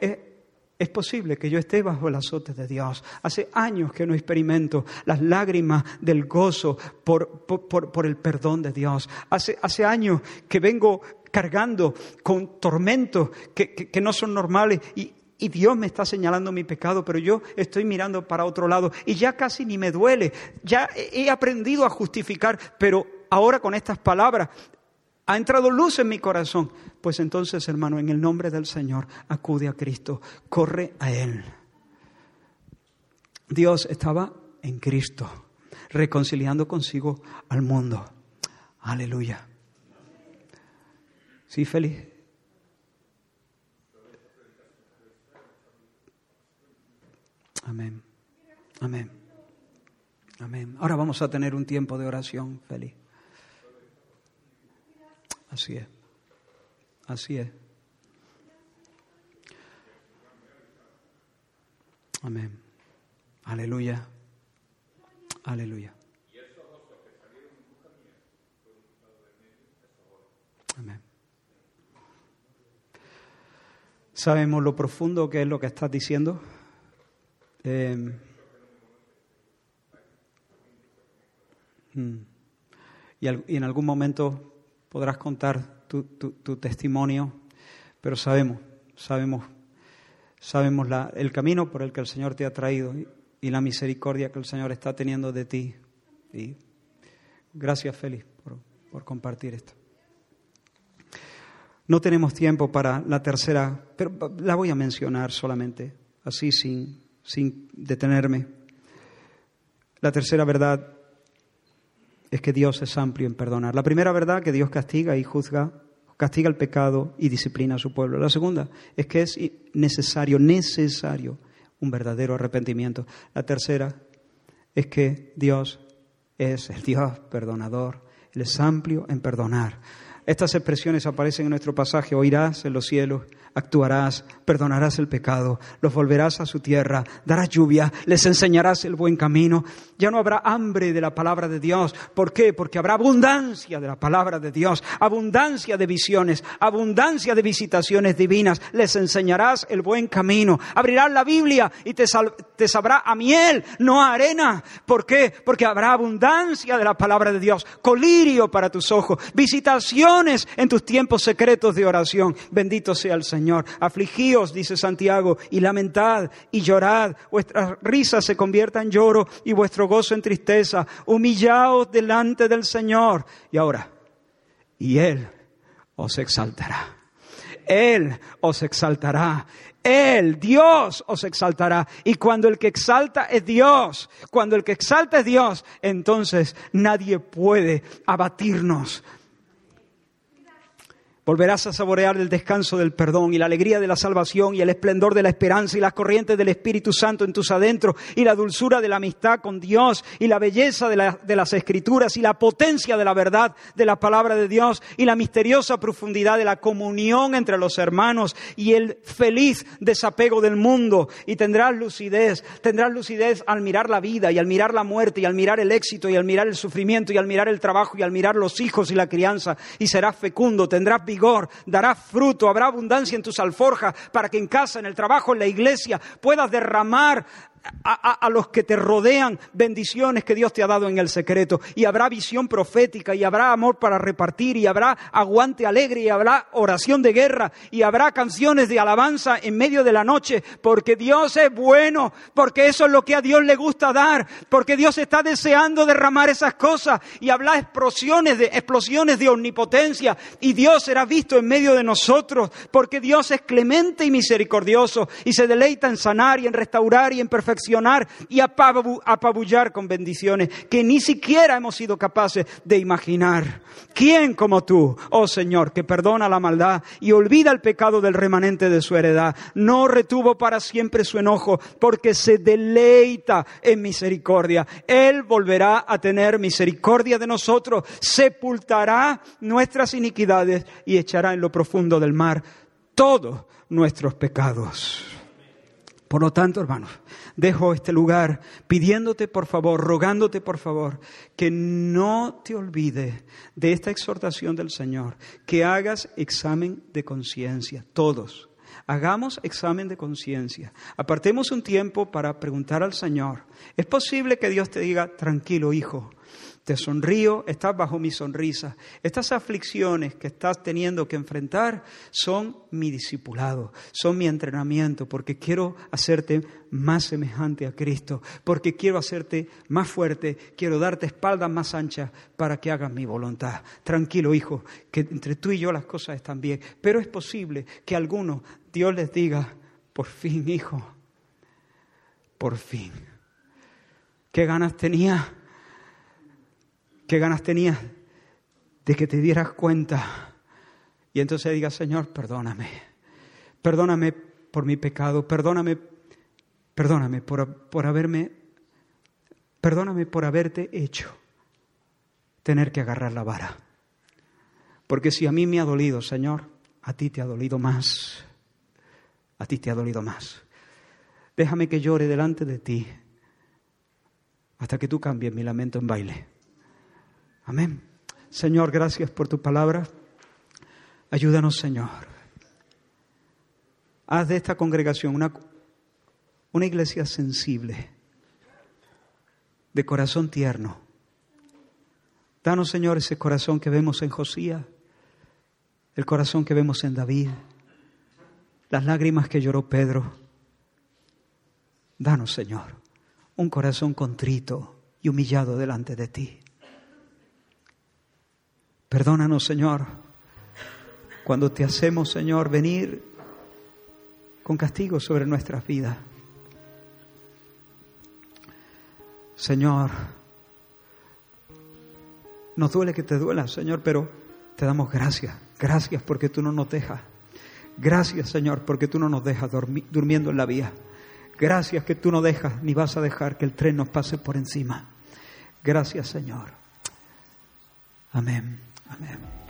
es posible que yo esté bajo el azote de Dios. Hace años que no experimento las lágrimas del gozo por, por, el perdón de Dios. Hace, hace años que vengo cargando con tormentos que, no son normales y, y Dios me está señalando mi pecado, pero yo estoy mirando para otro lado y ya casi ni me duele. Ya he aprendido a justificar, pero ahora con estas palabras ha entrado luz en mi corazón. Pues entonces, hermano, en el nombre del Señor, acude a Cristo, corre a Él. Dios estaba en Cristo, reconciliando consigo al mundo. Aleluya. ¿Sí, feliz? Amén. Amén. Amén. Ahora vamos a tener un tiempo de oración, feliz. Así es. Así es. Amén. Aleluya. Aleluya. Amén. Sabemos lo profundo que es lo que estás diciendo. Em, mm. y, en algún momento podrás contar tu, testimonio, pero sabemos, sabemos, sabemos el camino por el que el Señor te ha traído y, la misericordia que el Señor está teniendo de ti. Y gracias, Félix, por compartir esto. No tenemos tiempo para la tercera, pero la voy a mencionar solamente, así sin, sin detenerme. La tercera verdad es que Dios es amplio en perdonar. La primera verdad que Dios castiga y juzga, castiga el pecado y disciplina a su pueblo. La segunda es que es necesario, necesario un verdadero arrepentimiento. La tercera es que Dios es el Dios perdonador. Él es amplio en perdonar. Estas expresiones aparecen en nuestro pasaje. Oirás en los cielos actuarás, perdonarás el pecado, los volverás a su tierra, darás lluvia, les enseñarás el buen camino. Ya no habrá hambre de la palabra de Dios. ¿Por qué? Porque habrá abundancia de la palabra de Dios, abundancia de visiones, abundancia de visitaciones divinas. Les enseñarás el buen camino. Abrirás la Biblia y te, sabrá a miel, no a arena. ¿Por qué? Porque habrá abundancia de la palabra de Dios, colirio para tus ojos, visitaciones en tus tiempos secretos de oración. Bendito sea el Señor. Señor. Afligíos, dice Santiago, y lamentad y llorad. Vuestra risa se convierta en lloro y vuestro gozo en tristeza. Humillaos delante del Señor. Y ahora, y Él os exaltará. Él os exaltará. Él, Dios, os exaltará. Y cuando el que exalta es Dios, cuando el que exalta es Dios, entonces nadie puede abatirnos Volverás a saborear el descanso del perdón y la alegría de la salvación y el esplendor de la esperanza y las corrientes del Espíritu Santo en tus adentros y la dulzura de la amistad con Dios y la belleza de, las escrituras y la potencia de la verdad de la palabra de Dios y la misteriosa profundidad de la comunión entre los hermanos y el feliz desapego del mundo. Y tendrás lucidez, tendrás lucidez al mirar la vida y al mirar la muerte y al mirar el éxito y al mirar el sufrimiento y al mirar el trabajo y al mirar los hijos y la crianza y serás fecundo, tendrás vigor, dará fruto, habrá abundancia en tus alforjas para que en casa, en el trabajo, en la iglesia puedas derramar a, los que te rodean bendiciones que Dios te ha dado en el secreto. Y habrá visión profética, y habrá amor para repartir, y habrá aguante alegre, y habrá oración de guerra, y habrá canciones de alabanza en medio de la noche, porque Dios es bueno, porque eso es lo que a Dios le gusta dar, porque Dios está deseando derramar esas cosas, y habrá explosiones de, explosiones de omnipotencia, y Dios será visto en medio de nosotros, porque Dios es clemente y misericordioso, y se deleita en sanar y en restaurar y en perfeccionar perfeccionar y apabullar con bendiciones que ni siquiera hemos sido capaces de imaginar. ¿Quién como tú, oh Señor, que perdona la maldad y olvida el pecado del remanente de su heredad? No retuvo para siempre su enojo porque se deleita en misericordia. Él volverá a tener misericordia de nosotros, sepultará nuestras iniquidades y echará en lo profundo del mar todos nuestros pecados. Por lo tanto, hermanos, dejo este lugar pidiéndote por favor, rogándote por favor, que no te olvides de esta exhortación del Señor, que hagas examen de conciencia, todos. Hagamos examen de conciencia. Apartemos un tiempo para preguntar al Señor. Es posible que Dios te diga, tranquilo hijo, te sonrío, estás bajo mi sonrisa. Estas aflicciones que estás teniendo que enfrentar son mi discipulado, son mi entrenamiento, porque quiero hacerte más semejante a Cristo, porque quiero hacerte más fuerte, quiero darte espaldas más anchas para que hagas mi voluntad. Tranquilo, hijo, que entre tú y yo las cosas están bien, pero es posible que a algunos Dios les diga, por fin, hijo, por fin. ¿Qué ganas tenía? ¿Qué ganas tenías de que te dieras cuenta? Y entonces digas, Señor, perdóname. Perdóname por mi pecado. Perdóname, perdóname por, por haberme, perdóname por haberte hecho tener que agarrar la vara. Porque si a mí me ha dolido, Señor, a ti te ha dolido más. A ti te ha dolido más. Déjame que llore delante de ti hasta que tú cambies mi lamento en baile. Amén. Señor, gracias por tu palabra. Ayúdanos, Señor. Haz de esta congregación una, una iglesia sensible, de corazón tierno. Danos, Señor, ese corazón que vemos en Josías, el corazón que vemos en David, las lágrimas que lloró Pedro. Danos, Señor, un corazón contrito y humillado delante de ti. Perdónanos, Señor, cuando te hacemos, Señor, venir con castigo sobre nuestras vidas. Señor, nos duele que te duela, Señor, pero te damos gracias. Gracias porque tú no nos dejas. Gracias, Señor, porque tú no nos dejas durmiendo en la vía. Gracias que tú no dejas ni vas a dejar que el tren nos pase por encima. Gracias, Señor. Amén. Amen.